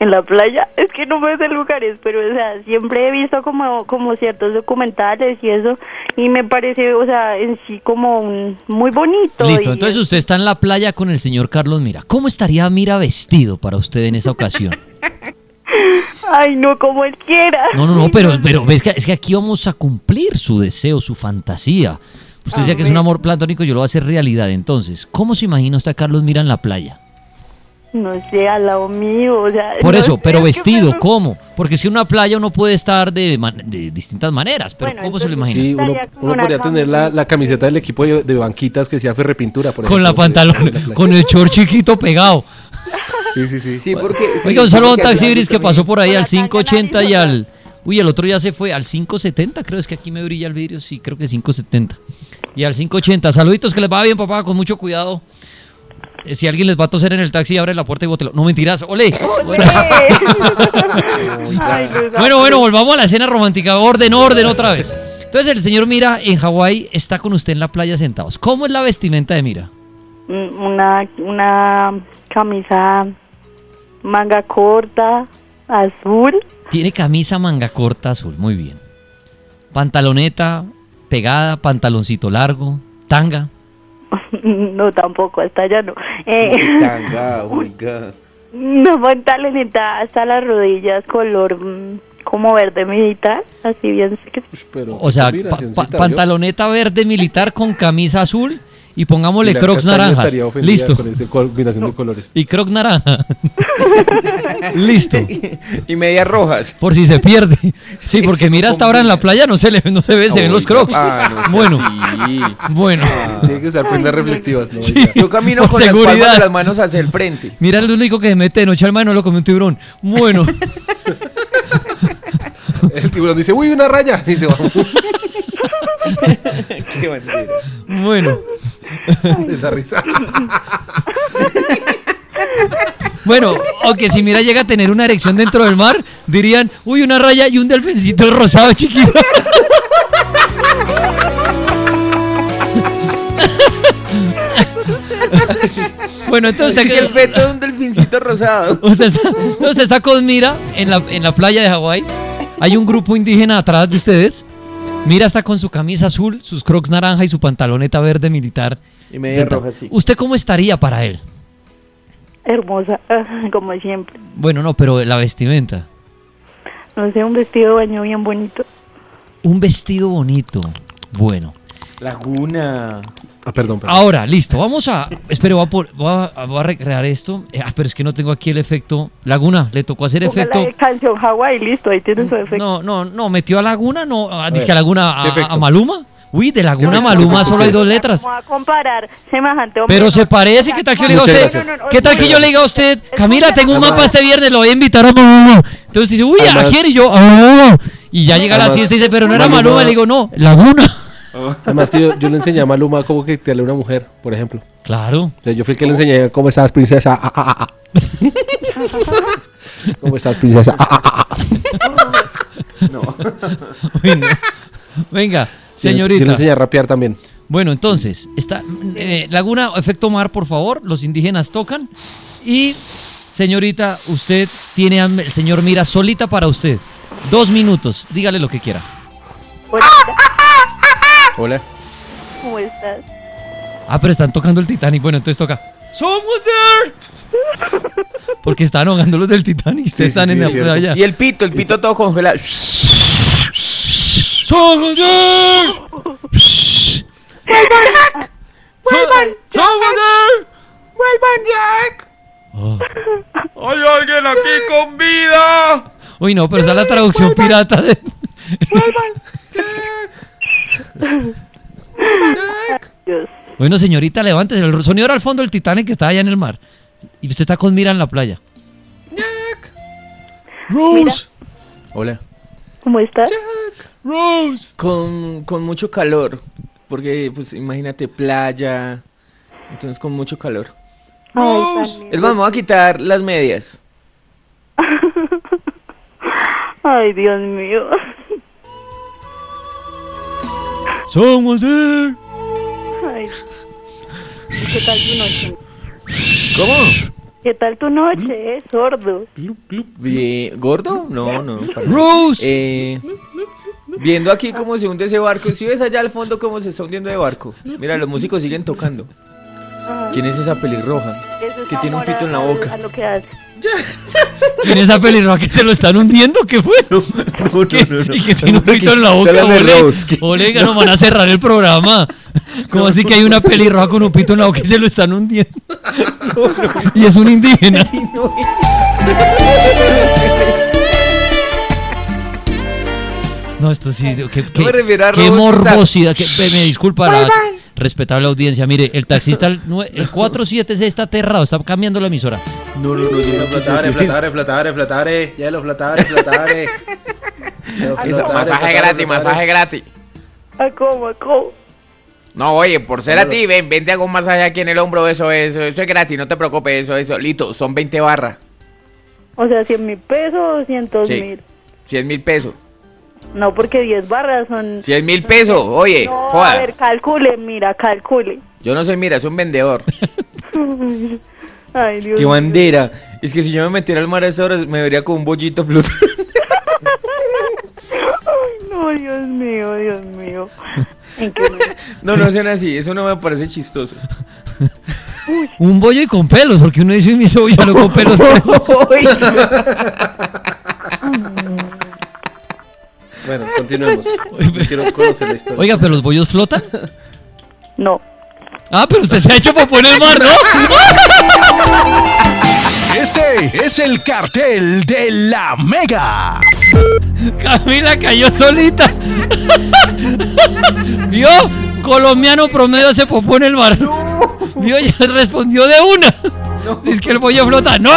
En la playa, es que no me sé lugares, pero o sea, siempre he visto como, como ciertos documentales y eso, y me parece, o sea, en sí como un- muy bonito. Listo, entonces es- usted está en la playa con el señor Carlos Mira. ¿Cómo estaría Mira vestido para usted en esa ocasión? (laughs) Ay, no, como él quiera. No, no, no, pero, pero ves que, es que aquí vamos a cumplir su deseo, su fantasía. Usted decía que es un amor platónico, yo lo voy a hacer realidad. Entonces, ¿cómo se imagina usted a Carlos Mira en la playa? No sé, al lado mío, o sea... Por no eso, pero vestido, me- ¿cómo? Porque si en una playa uno puede estar de, man- de distintas maneras, pero Bueno, ¿cómo se lo imagina? Sí, uno, podría tener la, camiseta. la camiseta del equipo de, de banquitas que sea ferrepintura, por Con la ejemplo, pantalón, de la playa. con el short chiquito pegado. Sí, sí, sí. Sí, porque... sí, Oiga, un saludo a un porque taxi allá gris que pasó por ahí al la tanga 580 y al... Uy, el otro ya se fue al 570, creo es que aquí me brilla el vidrio, sí, creo que 570. Y al 580, saluditos, que les va bien, papá, con mucho cuidado. Eh, Si alguien les va a toser en el taxi, abre la puerta y bótelo. No, mentiras, ole. Bueno, (laughs) no, bueno, bueno, volvamos a la escena romántica. Orden, orden otra vez. Entonces el señor Mira en Hawái está con usted en la playa sentados. ¿Cómo es la vestimenta de Mira? Mm, Una, una camisa manga corta, azul. Tiene camisa manga corta azul, muy bien. Pantaloneta pegada, pantaloncito largo, tanga. (laughs) No, tampoco, hasta allá no. Eh, Tanga, oiga. una pantaloneta hasta las rodillas, color mm, como verde militar, así bien. pero O sea, pantaloneta verde militar con camisa azul y pongámosle Y crocs naranjas. Listo. Con esa combinación de colores. Y crocs naranja. (laughs) Listo. Y medias rojas. Por si se pierde. (laughs) Sí, porque mira hasta ahora en la playa no se le no se ve, se ven los crocs. ah, no (laughs) sea bueno, bueno. Tiene que usar prendas reflectivas, ¿no? Sí. Yo camino con las seguridad. palmas de las manos hacia el frente. Mira el único que se mete de noche al mar no lo come un tiburón. Bueno, El tiburón dice, uy, una raya. Y se va. Qué bandera. bueno. Esa risa. (laughs) Bueno, aunque si mira llega a tener una erección dentro del mar, dirían, uy, una raya y un delfincito rosado chiquito. (laughs) bueno, entonces usted, el feto de un delfincito rosado. (laughs) usted está, usted está con Mira en la, en la playa de Hawái. Hay un grupo indígena atrás de ustedes. Mira está con su camisa azul, sus crocs naranja y su pantaloneta verde militar. Y medias Sentado. rojas, sí. ¿Usted cómo estaría para él? Hermosa, (laughs) como siempre. Bueno, no, pero la vestimenta. No sé, un vestido de baño bien bonito. Un vestido bonito. Bueno. Laguna. Ah, perdón, perdón. Ahora, listo. Vamos a. Espere, voy a, por- voy a- voy a recrear esto. Eh, ah, pero es que no tengo aquí el efecto. Laguna, le tocó hacer efecto. canción Hawái, listo, ahí tiene su efecto. No, no, no. Metió a Laguna, no. Ah, dice que a Laguna a, a Maluma. Uy, de Laguna a? Maluma ¿Qué solo hay dos ¿Cómo letras. va a comparar semejante hombre? Pero se parece. ¿Qué tal que yo le diga a usted? gracias. ¿Qué tal que yo le diga a usted? Camila, tengo un mapa este viernes, lo voy a invitar a Maluma. Entonces dice, uy, ¿a quién? Y yo, a Maluma. Y ya llega la Además, siesta y dice, pero no era Maluma. Le digo, no, Laguna. Además que yo, yo le enseñé a Maluma cómo que te a una mujer, por ejemplo. Claro. O sea, yo fui el que le enseñé cómo estás, princesa. Ah, ah, ah. (laughs) ¿Cómo estás, princesa? Ah, ah, ah, ah. (laughs) No. Uy, no. Venga, Yo le señorita. enseñé a rapear también. Bueno, entonces, está, eh, Laguna, efecto mar, por favor. Los indígenas tocan. Y, señorita, usted tiene el señor Mira solita para usted. Dos minutos. Dígale lo que quiera. Hola, Hola. ¿Cómo estás? Ah, pero están tocando el Titanic. Bueno, entonces toca. Someone there. Porque están ahogando los del Titanic. Sí, sí, están sí, en es la cierto. playa. Y el pito, el pito todo congelado. Someone there. ¡Vuelvan! ¡Someone there! ¡Vuelvan, Jack! ¡Hay alguien aquí con vida! Uy, no, pero esa es la traducción pirata de... (laughs) Dios. Bueno, señorita, levántese. El sonido era al fondo del Titanic que está allá en el mar. Y usted está con Mira en la playa. Rose. Hola. ¿Cómo estás? Rose. Con, con mucho calor. Porque, pues, imagínate, playa. Entonces, con mucho calor. Ay, lindo. Es más, me voy a quitar las medias. (laughs) Ay, Dios mío. Somos. Ay. ¿Qué tal tu noche? ¿Cómo? ¿Qué tal tu noche, eh, sordo? Bien, ¿Gordo? No, no. para. Rose. Eh, viendo aquí cómo se hunde ese barco. Si ves allá al fondo cómo se está hundiendo el barco. Mira, los músicos siguen tocando. Ay, ¿Quién es esa pelirroja? eso es Que tiene un amor pito en la a- boca. A lo que hace. (laughs) ¿Quién es esa pelirroja que se lo están hundiendo? ¿Qué fue? No, no, ¿Qué? no, no. Y que tiene un pito en la boca. Olega, (laughs) nos van a cerrar el programa. (laughs) ¿Cómo así que hay una pelirroja con un pito en la boca y se lo están hundiendo? Y es un indígena. No, esto sí, qué, qué- me refiero a qué morbosidad. que- me, me disculpa la respetable audiencia. Mire, el taxista, el, el 476 está aterrado, está cambiando la emisora. No, no, no, yo no Flotadores, flotadores, flotadores, flotadores. Ya los flotadores, flotadores. (laughs) Eso, masaje gratis, masaje gratis. ¿A cómo? ¿A cómo? No, oye, por ser a ti, ven, ven, te hago un masaje aquí en el hombro, eso, eso, eso es gratis, no te preocupes, eso, eso, Lito, son 20 barras, O sea, 100 mil pesos o 200 Sí. mil. 100 mil pesos, No, porque 10 barras son... 100 mil pesos, oye, No, a joda, ver, calcule, mira, calcule. yo no soy, mira, soy un vendedor. (laughs) (laughs) Ay, Dios ¡Qué bandera! Es que si yo me metiera al mar a esa hora, me vería como un bollito flotando. (laughs) Ay, no, Dios mío, Dios mío. ¿En qué momento? (laughs) No, no sean así, eso no me parece chistoso. Un bollo y con pelos, porque uno dice mi cebolla no con pelos. (laughs) Bueno, continuemos. Quiero conocer la historia. Oiga, pero los bollos flotan. No. Ah, pero usted se ha hecho popó en el mar, ¿no? Este es el cartel de la Mega. Camila cayó solita. ¿Vio? Colombiano promedio se popó en el mar. ¿Vio? Ya respondió de una. Dice que el bollo flota. ¡No!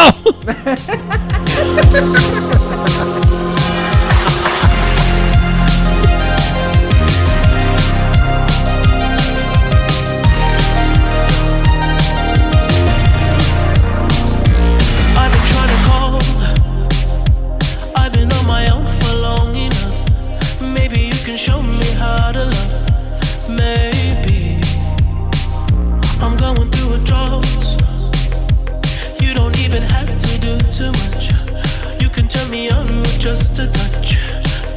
Just a touch,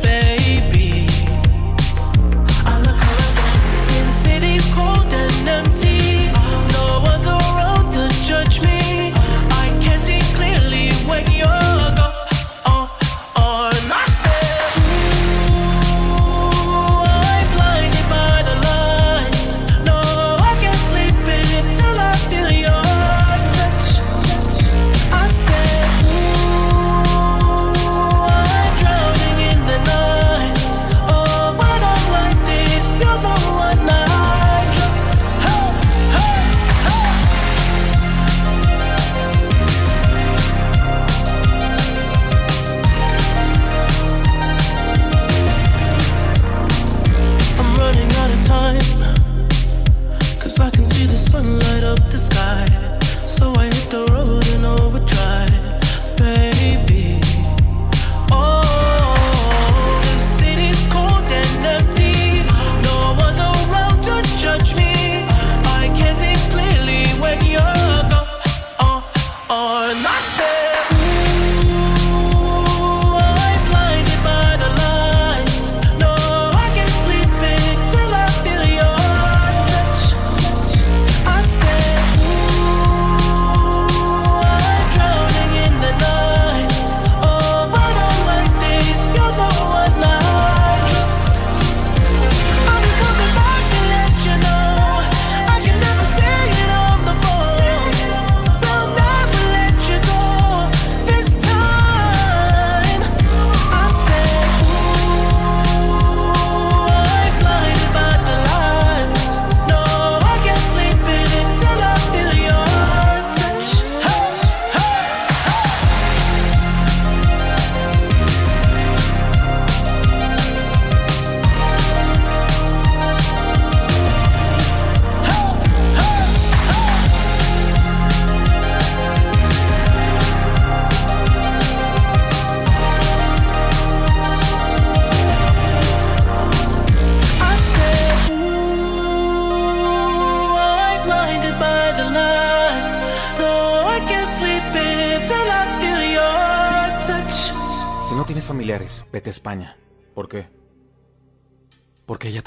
baby. I cold and empty.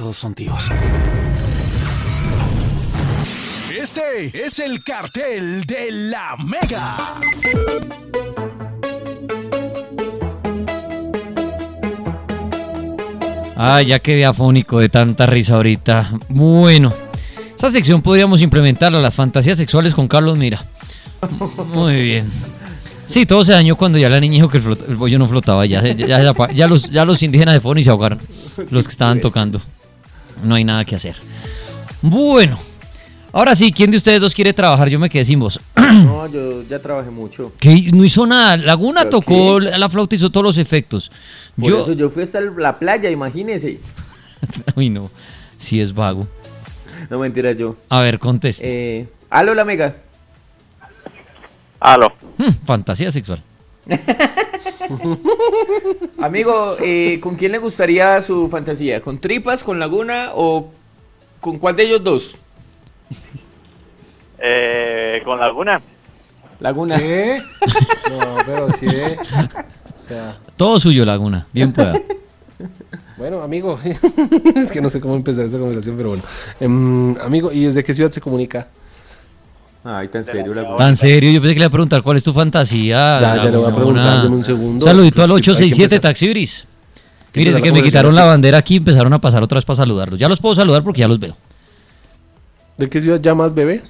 Todos son tíos. Este es el cartel de la Mega. Ah, ya quedé afónico de tanta risa ahorita. Bueno, esa sección podríamos implementarla, las fantasías sexuales con Carlos Mira. Muy bien. Sí, todo se dañó cuando ya la niña dijo que el, flot- el bollo no flotaba. Ya, ya, ya- ya pa- ya los, ya los indígenas de Foni se ahogaron. Los que estaban tocando. No hay nada que hacer. Bueno, ahora sí, ¿quién de ustedes dos quiere trabajar? Yo me quedé sin voz. (clears throat) No, yo ya trabajé mucho. Que no hizo nada. Laguna ¿Pero tocó qué? la flauta, hizo todos los efectos. Por Yo. eso yo fui hasta la playa, imagínese. (laughs) Uy, no. Sí es vago. No mentira yo. A ver, conteste. Eh, aló, la mega. Aló. Hmm, fantasía sexual. (laughs) Amigo, eh, ¿con quién le gustaría su fantasía? ¿Con tripas, con laguna o con cuál de ellos dos? (laughs) Eh, con Laguna. Laguna. ¿Qué? No, pero sí. eh. O sea, Todo suyo, Laguna. Bien pueda. bueno, amigo. (laughs) es que no sé cómo empezar esa conversación, pero bueno. Em, amigo, ¿y desde qué ciudad se comunica? Ay, tan serio, laguna. Tan serio, yo pensé que le iba a preguntar cuál es tu fantasía. Ya, ya le voy a preguntar, deme un segundo. Saludito al Pues que 867 empezar. Taxibris. que Mire, empezar desde la que me quitaron la bandera aquí, empezaron a pasar otra vez para saludarlos. Ya los puedo saludar porque ya los veo. ¿De qué ciudad llamas, bebé?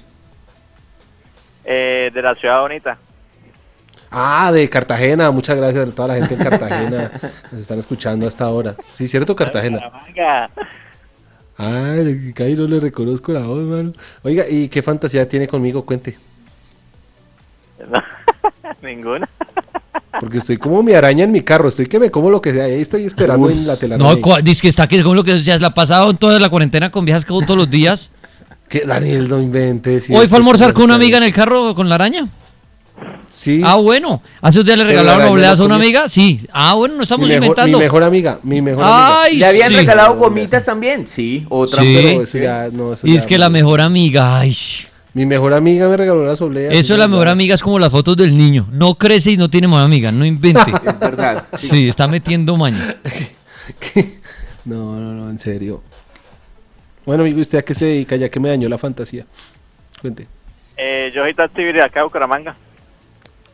Eh, de la ciudad bonita. Ah, de Cartagena. Muchas gracias a toda la gente en Cartagena. (laughs) Nos están escuchando hasta ahora. Sí, cierto, Cartagena. Ay, Kai, no le reconozco la voz, mano. Oiga, ¿y qué fantasía tiene conmigo? Cuente. No, (laughs) Ninguna. Porque estoy como mi araña en mi carro. Estoy que me como lo que sea. Ahí estoy esperando en la telaraña. No, dice que está aquí, como lo que ya la ha pasado en toda la cuarentena con viejas que todos los días. (laughs) Que Daniel, no inventes. sí, Hoy fue a almorzar con una amiga en el carro con la araña. Sí. Ah, bueno. ¿Hace día le regalaron obleas a una amiga? Sí. Ah, bueno, no estamos mi mejor, inventando. Mi mejor amiga. Mi mejor amiga. Ay, ¿Le habían sí. regalado gomitas también? Sí, otra. Sí. Pero eso ya, no, eso Y ya es que no. la mejor amiga, ay. Mi mejor amiga me regaló las obleas. Eso de la mejor amiga es como las fotos del niño. No crece y no tiene mejor amiga, no invente. (laughs) Es verdad. Sí, está metiendo maña. (laughs) No, no, no, en serio. Bueno, amigo, ¿usted a qué se dedica? Ya que me dañó la fantasía. Cuente. Eh, yo soy taxi acá de Bucaramanga.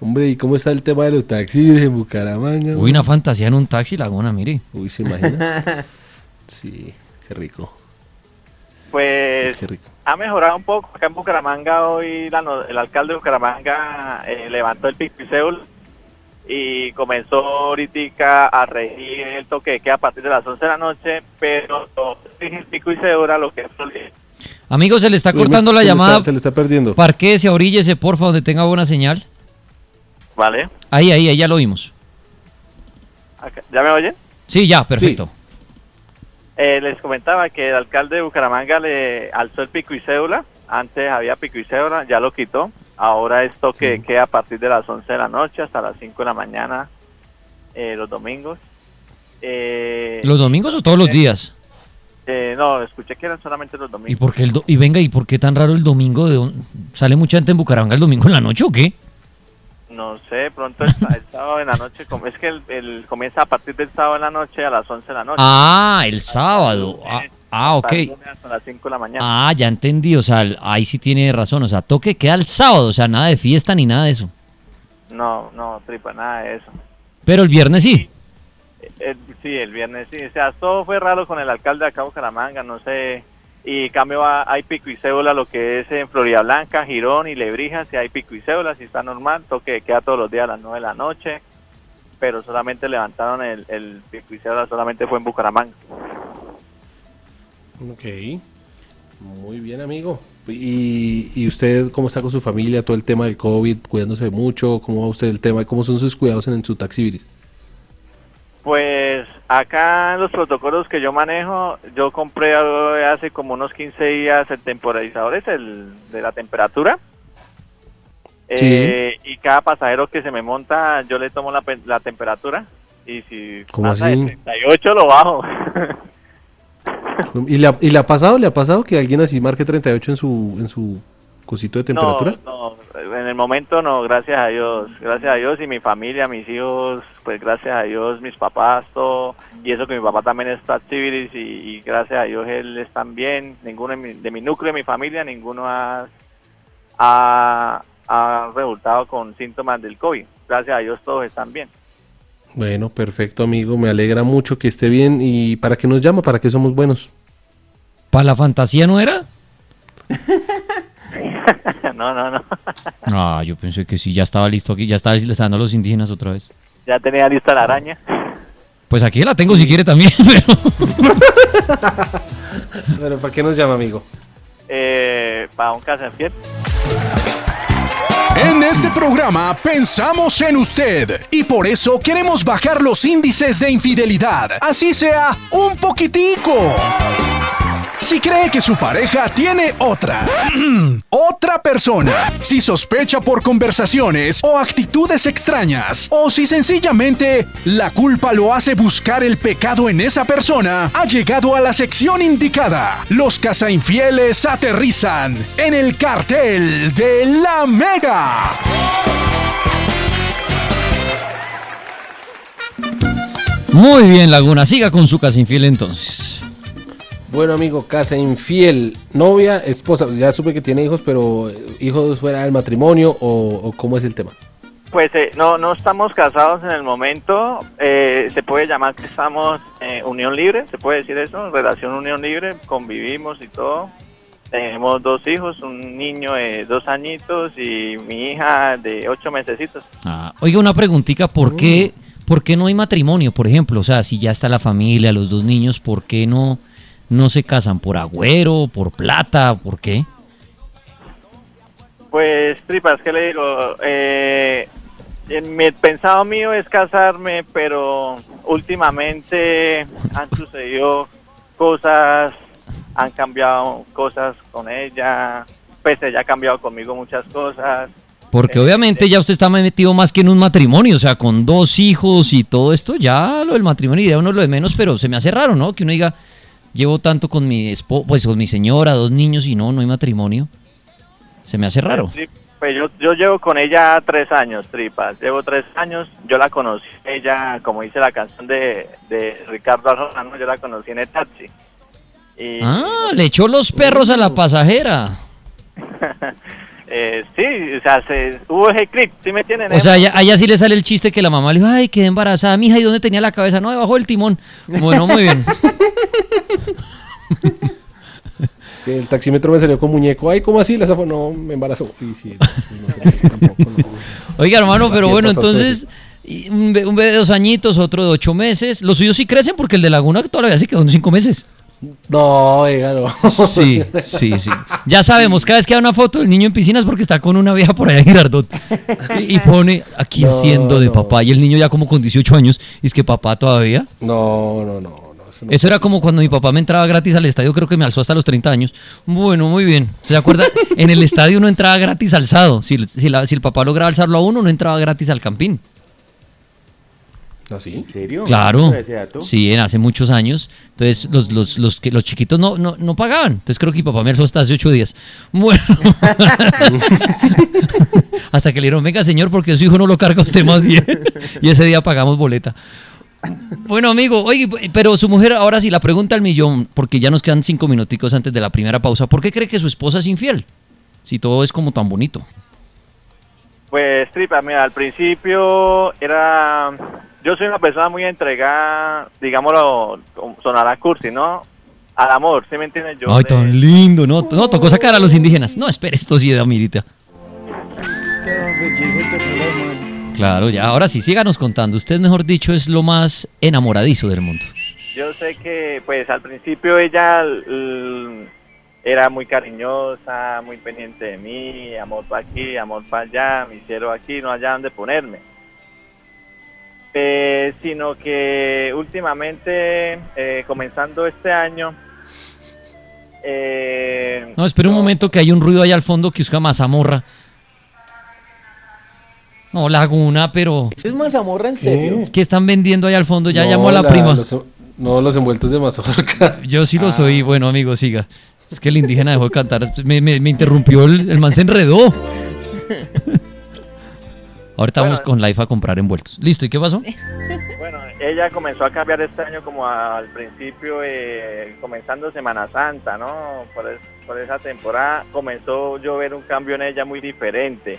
Hombre, ¿y cómo está el tema de los taxis en Bucaramanga? Uy, una fantasía en un taxi, Laguna, mire. Uy, ¿se imagina? (laughs) sí, qué rico, Pues qué rico. ha mejorado un poco. Acá en Bucaramanga hoy la no- el alcalde de Bucaramanga eh, levantó el pico y comenzó ahorita a regir el toque de queda a partir de las 11 de la noche, pero el pico y cédula lo que es Amigo, se le está Uy, cortando me- la se le llamada. está- se le está perdiendo. Parquéese, oríllese, porfa, donde tenga buena señal. ¿Vale? Ahí, ahí, ahí ya lo oímos. ¿Ya me oyen? Sí, ya, perfecto. Eh, les comentaba que el alcalde de Bucaramanga le alzó el pico y cédula. Antes había pico y cédula, ya lo quitó. Ahora es toque de queda a partir de las 11 de la noche hasta las 5 de la mañana eh, los domingos. Eh, ¿Los domingos o todos los días? eh, no, escuché que eran solamente los ¿Y domingos. por qué el do- y venga, ¿y por qué tan raro el domingo? De ¿Sale mucha gente en Bucaramanga el domingo en la noche o qué? No sé, pronto el, el (laughs) sábado en la noche, es que el, el- comienza a partir del sábado en la noche a las 11 de la noche. Ah, el sábado. Ah, ah, ok. Hasta las 5 de la mañana. Ah, ya entendí. O sea, ahí sí tiene razón. O sea, toque queda el sábado. O sea, nada de fiesta ni nada de eso. No, no, tripa, nada de eso. Pero el viernes sí. El- sí, el viernes sí. O sea, todo fue raro con el alcalde de acá Bucaramanga, no sé. Y cambio a- hay pico y cédula, lo que es en Florida Blanca, Girón y Lebrija, si hay pico y cédula, si está normal, toque queda todos los días a las 9 de la noche. Pero solamente levantaron el, pico y cédula, solamente fue en Bucaramanga. Ok. Muy bien, amigo. ¿Y, ¿Y usted cómo está con su familia? Todo el tema del COVID, cuidándose mucho. ¿Cómo va usted el tema? ¿Cómo son sus cuidados en, su taxi Viris? Pues acá los protocolos que yo manejo, yo compré hace como unos 15 días el temporalizador, el de la temperatura. Eh, y cada pasajero que se me monta, yo le tomo la, la temperatura. Y si ¿Cómo pasa así? de 38 lo bajo. (laughs) ¿Y le, ha, ¿Y le ha pasado? ¿Le ha pasado que alguien así marque 38 en su, en su cosito de temperatura? No, no, en el momento no, gracias a Dios, gracias a Dios y mi familia, mis hijos, pues gracias a Dios, mis papás, todo, y eso que mi papá también es activities y, y gracias a Dios él están bien, ninguno de mi, de mi núcleo de mi familia, ninguno ha, ha, ha resultado con síntomas del COVID, gracias a Dios todos están bien. Bueno, perfecto, amigo. Me alegra mucho que esté bien. ¿Y para qué nos llama? ¿Para qué somos buenos? ¿Para la fantasía no era? (laughs) (laughs) no, no, no, Ah, yo pensé que sí, ya estaba listo aquí, ya estaba listando a los indígenas otra vez. ya tenía lista la araña. Pues aquí la tengo si quiere también, (laughs) pero... Pero ¿para qué nos llama, amigo? Eh, para un caso infiel. En este programa pensamos en usted y por eso queremos bajar los índices de infidelidad, así sea un poquitico. Si cree que su pareja tiene otra, (clears throat) otra persona, si sospecha por conversaciones o actitudes extrañas, o si sencillamente la culpa lo hace buscar el pecado en esa persona, ha llegado a la sección indicada. Los cazainfieles aterrizan en el cartel de la Mega. Muy bien, Laguna, siga con su casa infiel entonces. Bueno, amigo, casa infiel, novia, esposa. Ya supe que tiene hijos, pero eh, hijos fuera del matrimonio o, o cómo es el tema. Pues eh, no, no estamos casados en el momento, eh, se puede llamar que estamos eh, unión libre, se puede decir eso, relación unión libre, convivimos y todo. Tenemos dos hijos, un niño de dos añitos y mi hija de ocho mesecitos. Ah, oiga, una preguntita, ¿por qué, ¿por qué no hay matrimonio, por ejemplo? O sea, si ya está la familia, los dos niños, ¿por qué no, no se casan? ¿Por agüero, por plata, por qué? Pues tripas, ¿qué le digo? Eh, mi pensado mío es casarme, pero últimamente (laughs) han sucedido cosas, han cambiado cosas con ella, pues ella ha cambiado conmigo muchas cosas. Porque obviamente ya usted está metido más que en un matrimonio, o sea, con dos hijos y todo esto, ya lo del matrimonio diría uno lo de menos, pero se me hace raro, ¿no? Que uno diga, llevo tanto con mi esposo, pues con mi señora, dos niños y no, no hay matrimonio. Se me hace raro. Pues yo, yo llevo con ella tres años, tripas. Llevo tres años. Yo la conocí, ella, como dice la canción de, de Ricardo Arjona, ¿no? yo la conocí en el taxi. Y, Ah, le echó los perros a la pasajera. (laughs) eh, sí, o sea, se, hubo ese clip, ¿sí me entienden? O sea, allá, allá sí le sale el chiste que la mamá le dijo, ay, quedé embarazada, mija, ¿y dónde tenía la cabeza? No, debajo del timón. Bueno, muy bien. (laughs) Es que el taxímetro me salió con muñeco. Ay, ¿cómo así? La no me embarazó. Y sí, no sé, así tampoco, no. Oiga, hermano, pero bueno, entonces, y un be- un bebé de dos añitos, otro de ocho meses. Los suyos sí crecen porque el de Laguna todavía sí quedó en cinco meses. No, oiga, no. Sí, sí, sí. Ya sabemos, cada vez que hay una foto del niño en piscinas porque está con una vieja por allá (laughs) en Girardot. Y, pone aquí No, haciendo de no. papá. Y el niño ya como con 18 años. Y es que papá todavía. No, no, no. no, eso no Eso era como cuando mi papá me entraba gratis al estadio, creo que me alzó hasta los 30 años. Bueno, muy bien. ¿Se acuerda? En el estadio uno entraba gratis alzado. Si, si, la- si el papá lograba alzarlo a uno, no entraba gratis al campín. ¿Ah, sí? ¿En serio? Claro. Sí, en hace muchos años. Entonces, los, los, los, que, los chiquitos no, no, no pagaban. Entonces, creo que mi papá me alzó hasta hace ocho días. (laughs) Bueno. (laughs) hasta que le dieron, venga, señor, porque su hijo no lo carga usted más bien. (laughs) y ese día pagamos boleta. Bueno, amigo, oye, pero su mujer, ahora sí, la pregunta al millón, porque ya nos quedan cinco minuticos antes de la primera pausa. ¿Por qué cree que su esposa es infiel? Si todo es como tan bonito. Pues tripa, mira, al principio era... Yo soy una persona muy entregada, digámoslo, sonará cursi, ¿no? Al amor, ¿sí me entiendes? Yo Ay, de- tan lindo, ¿no? No, tocó sacar a los indígenas. No, espere, esto sí da mirita. Claro, ya, ahora sí, síganos contando. Usted, mejor dicho, es lo más enamoradizo del mundo. Yo sé que, pues, al principio ella era muy cariñosa, muy pendiente de mí, amor para aquí, amor para allá, mi cielo aquí, no allá donde ponerme. Eh, sino que últimamente, eh, comenzando este año, eh, No, espere un momento que hay un ruido allá al fondo que busca mazamorra. No, Laguna, pero ¿Eso es mazamorra en serio? ¿qué están vendiendo allá al fondo? Ya No, llamó a la, prima. los- no, los envueltos de mazorca. Yo sí lo soy. Bueno, amigo, siga. Es que el indígena dejó de cantar. Me, me- me interrumpió, el, el man se enredó. Ahorita vamos con Life a comprar envueltos. Listo, ¿y qué pasó? Bueno, ella comenzó a cambiar este año como al principio, eh, comenzando Semana Santa, ¿no? Por, es- por esa temporada comenzó yo a ver un cambio en ella muy diferente.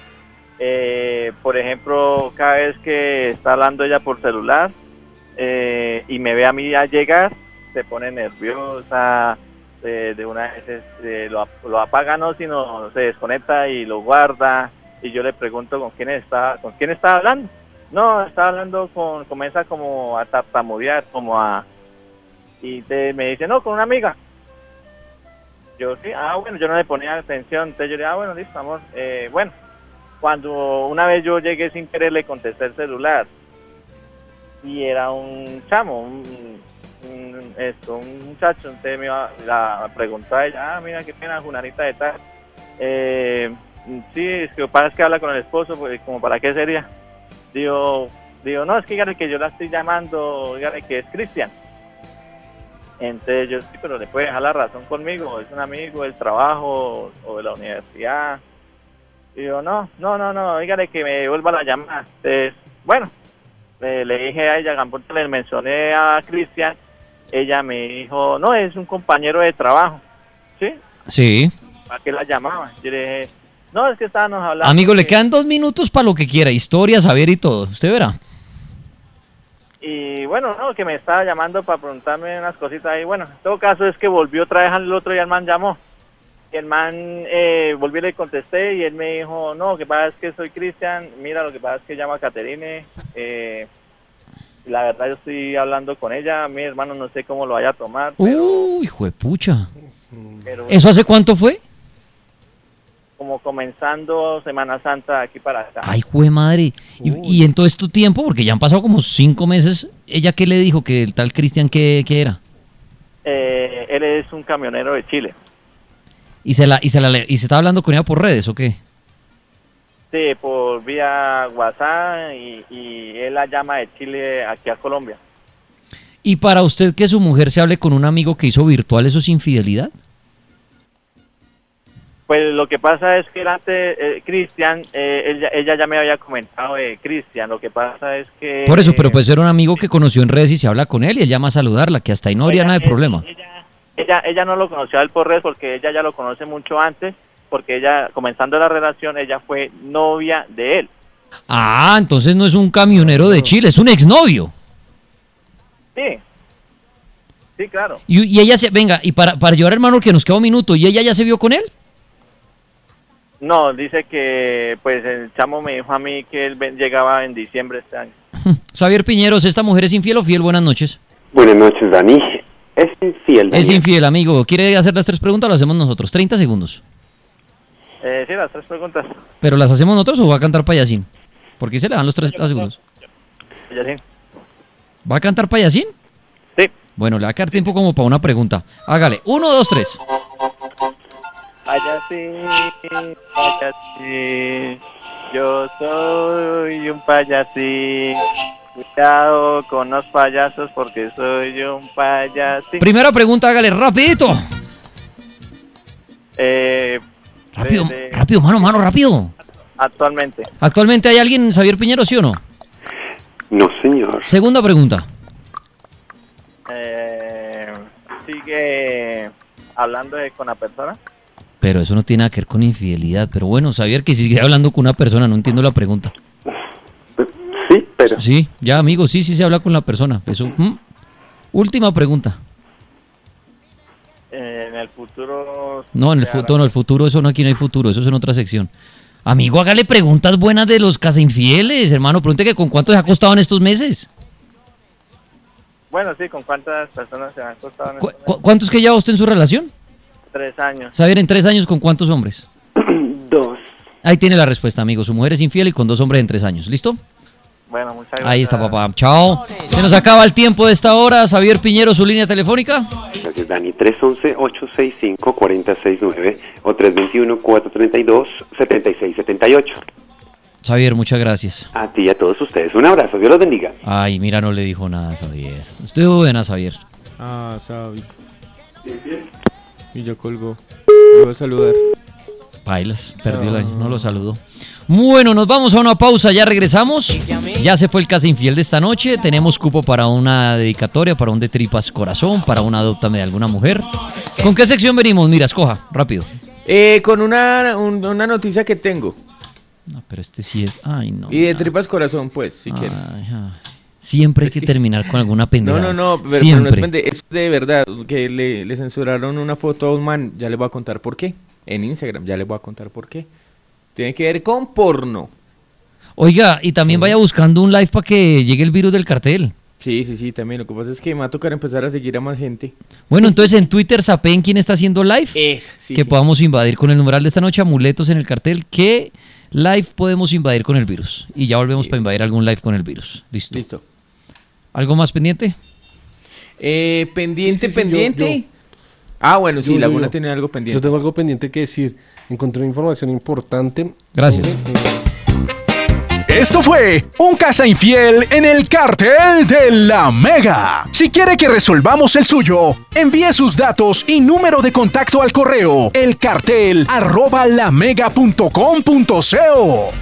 Eh, por ejemplo, cada vez que está hablando ella por celular eh, y me ve a mí a llegar, se pone nerviosa, eh, de una vez eh, lo, lo apaga, no, sino se desconecta y lo guarda. Y yo le pregunto con quién está, con quién está hablando. No, estaba hablando con, comienza como a tartamudear, como a... Y te- me dice, no, con una amiga. Yo sí, ah, bueno, yo no le ponía atención, entonces yo le ah, bueno, listo, amor. Eh, bueno, cuando una vez yo llegué sin querer, le contesté el celular. Y era un chamo, un, un- esto, un muchacho, entonces me iba, a ella, ah, mira, qué pena, Junanita de tal. Eh, sí, es que pasa que habla con el esposo, pues, como para qué sería. Digo, digo, no, es que dígale que yo la estoy llamando, dígale que es Cristian. Entonces yo sí, pero le puede dejar la razón conmigo, es un amigo del trabajo o de la universidad. Digo, no, no, no, no, dígale que me vuelva la llamada. Entonces, bueno, le, dije a ella, Gambote, le mencioné a Cristian, ella me dijo, no, es un compañero de trabajo, ¿sí? Sí. ¿Para qué la llamaba? Yo le dije, no, es que estábamos hablando. Amigo, le que- quedan dos minutos para lo que quiera. Historia, saber y todo. Usted verá. Y bueno, no, que me estaba llamando para preguntarme unas cositas ahí. Bueno, en todo caso es que volvió otra vez al otro y el man llamó. Y el man eh, volví y le contesté y él me dijo, no, lo que pasa es que soy Cristian, mira, lo que pasa es que llama a Caterine. Eh, la verdad yo estoy hablando con ella, mi hermano no sé cómo lo vaya a tomar, pero, Uy, hijo de pucha. pero ¿Eso hace cuánto fue? como comenzando Semana Santa aquí para acá. Ay, jue madre. Y, y en todo este tiempo, porque ya han pasado como cinco meses, ¿ella qué le dijo? Que el tal Cristian, ¿qué, qué era? Eh, él es un camionero de Chile. ¿Y se, la, y, se la, ¿Y se está hablando con ella por redes o qué? Sí, por vía WhatsApp y, y él la llama de Chile aquí a Colombia. ¿Y para usted que su mujer se hable con un amigo que hizo virtual, eso es infidelidad? Pues lo que pasa es que antes, eh, Cristian, eh, ella, ella ya me había comentado de Cristian, lo que pasa es que... Por eso, pero puede ser un amigo que conoció en redes y se habla con él y él llama a saludarla, que hasta ahí no habría Ella- nada de ella- problema. Ella, ella no lo conoció a él por redes porque ella ya lo conoce mucho antes, porque ella, comenzando la relación, ella fue novia de él. Ah, entonces no es un camionero de Chile, es un exnovio. Sí, sí, claro. Y, y ella se, venga, y para, para llevar hermano que nos queda un minuto, ¿y ella ya se vio con él? No, dice que pues el chamo me dijo a mí que él llegaba en diciembre este año. (laughs) Xavier Piñeros, ¿esta mujer es infiel o fiel? Buenas noches. Buenas noches, Dani. Es infiel. Es infiel, amigo. ¿Quiere hacer las tres preguntas o las hacemos nosotros? 30 segundos. Eh, sí, las tres preguntas. ¿Pero las hacemos nosotros o va a cantar payasín? Porque se le dan los 30 segundos. Ya sí. ¿Va a cantar payasín? Sí. Bueno, le va a quedar tiempo como para una pregunta. Hágale. Uno, dos, tres. Payasín, payasín, yo soy un payasín. Cuidado con los payasos porque soy un payasín. Primera pregunta, hágale rapidito. Eh, Rápido, de- de- rápido, mano, mano, rápido. Actualmente. ¿Actualmente hay alguien, Xavier Piñero, sí o no? No, señor. Segunda pregunta. Eh, sigue hablando de- con la persona. Pero eso no tiene nada que ver con infidelidad. Pero bueno, Xavier, que sigue hablando con una persona, no entiendo la pregunta. Sí, pero. Sí, ya, amigo, sí, sí se habla con la persona. Eso. mm. Última pregunta. En el futuro. No, en el futuro, no, el futuro, eso no aquí no hay futuro, eso es en otra sección. Amigo, hágale preguntas buenas de los casa infieles, hermano. Pregunte que con cuánto se ha costado en estos meses. Bueno, sí, ¿con cuántas personas se han costado en ¿Cu- estos cu- ¿Cuántos que lleva usted en su relación? tres años? Saber en tres años con cuántos hombres. (clears throat) Dos. Ahí tiene la respuesta, amigo. Su mujer es infiel y con dos hombres en tres años. ¿Listo? Bueno, muchas gracias. Ahí está, papá. Chao. Se nos acaba el tiempo de esta hora. Xavier Piñero, su línea telefónica. Gracias, Dani. 311-865-469 o 321-432-7678. Xavier, muchas gracias. A ti y a todos ustedes. Un abrazo. Dios los bendiga. Ay, mira, no le dijo nada a Xavier. Estuvo buena, Xavier. Ah, sabe. Y yo colgó. Voy a saludar. Bailas, perdió la no lo saludó. Bueno, nos vamos a una pausa, ya regresamos. Ya se fue el casa infiel de esta noche. Tenemos cupo para una dedicatoria, para un de tripas corazón, para una adoptame de alguna mujer. ¿Con qué sección venimos? Mira, escoja, rápido. Eh, con una, un- una noticia que tengo. No, pero este sí es. Ay, no. Y de tripas corazón, pues, si quieren. Ay. Siempre hay que terminar con alguna No, pendeja. no, no, pero, pero no es pende- es de verdad, que le, le censuraron una foto a un man, ya les voy a contar por qué. En Instagram, ya les voy a contar por qué. Tiene que ver con porno. Oiga, y también vaya buscando un live para que llegue el virus del cartel. Sí, sí, sí, también. Lo que pasa es que me va a tocar empezar a seguir a más gente. Bueno, entonces en Twitter sapen quién está haciendo live. Es, sí, que sí. podamos invadir con el numeral de esta noche, amuletos en el cartel. ¿Qué live podemos invadir con el virus? Y ya volvemos para invadir algún live con el virus. Listo. Listo. ¿Algo más pendiente? Eh, pendiente, Sí, sí, sí, yo- pendiente. yo. Ah, bueno, sí, Yo, yo, Laguna yo. tiene algo Yo pendiente. tengo algo pendiente que decir. Encontré una información importante. Gracias. Esto fue un casa infiel en el cartel de la Mega. Si quiere que resolvamos el suyo, envíe sus datos y número de contacto al correo elcartel arroba lamega.com.co.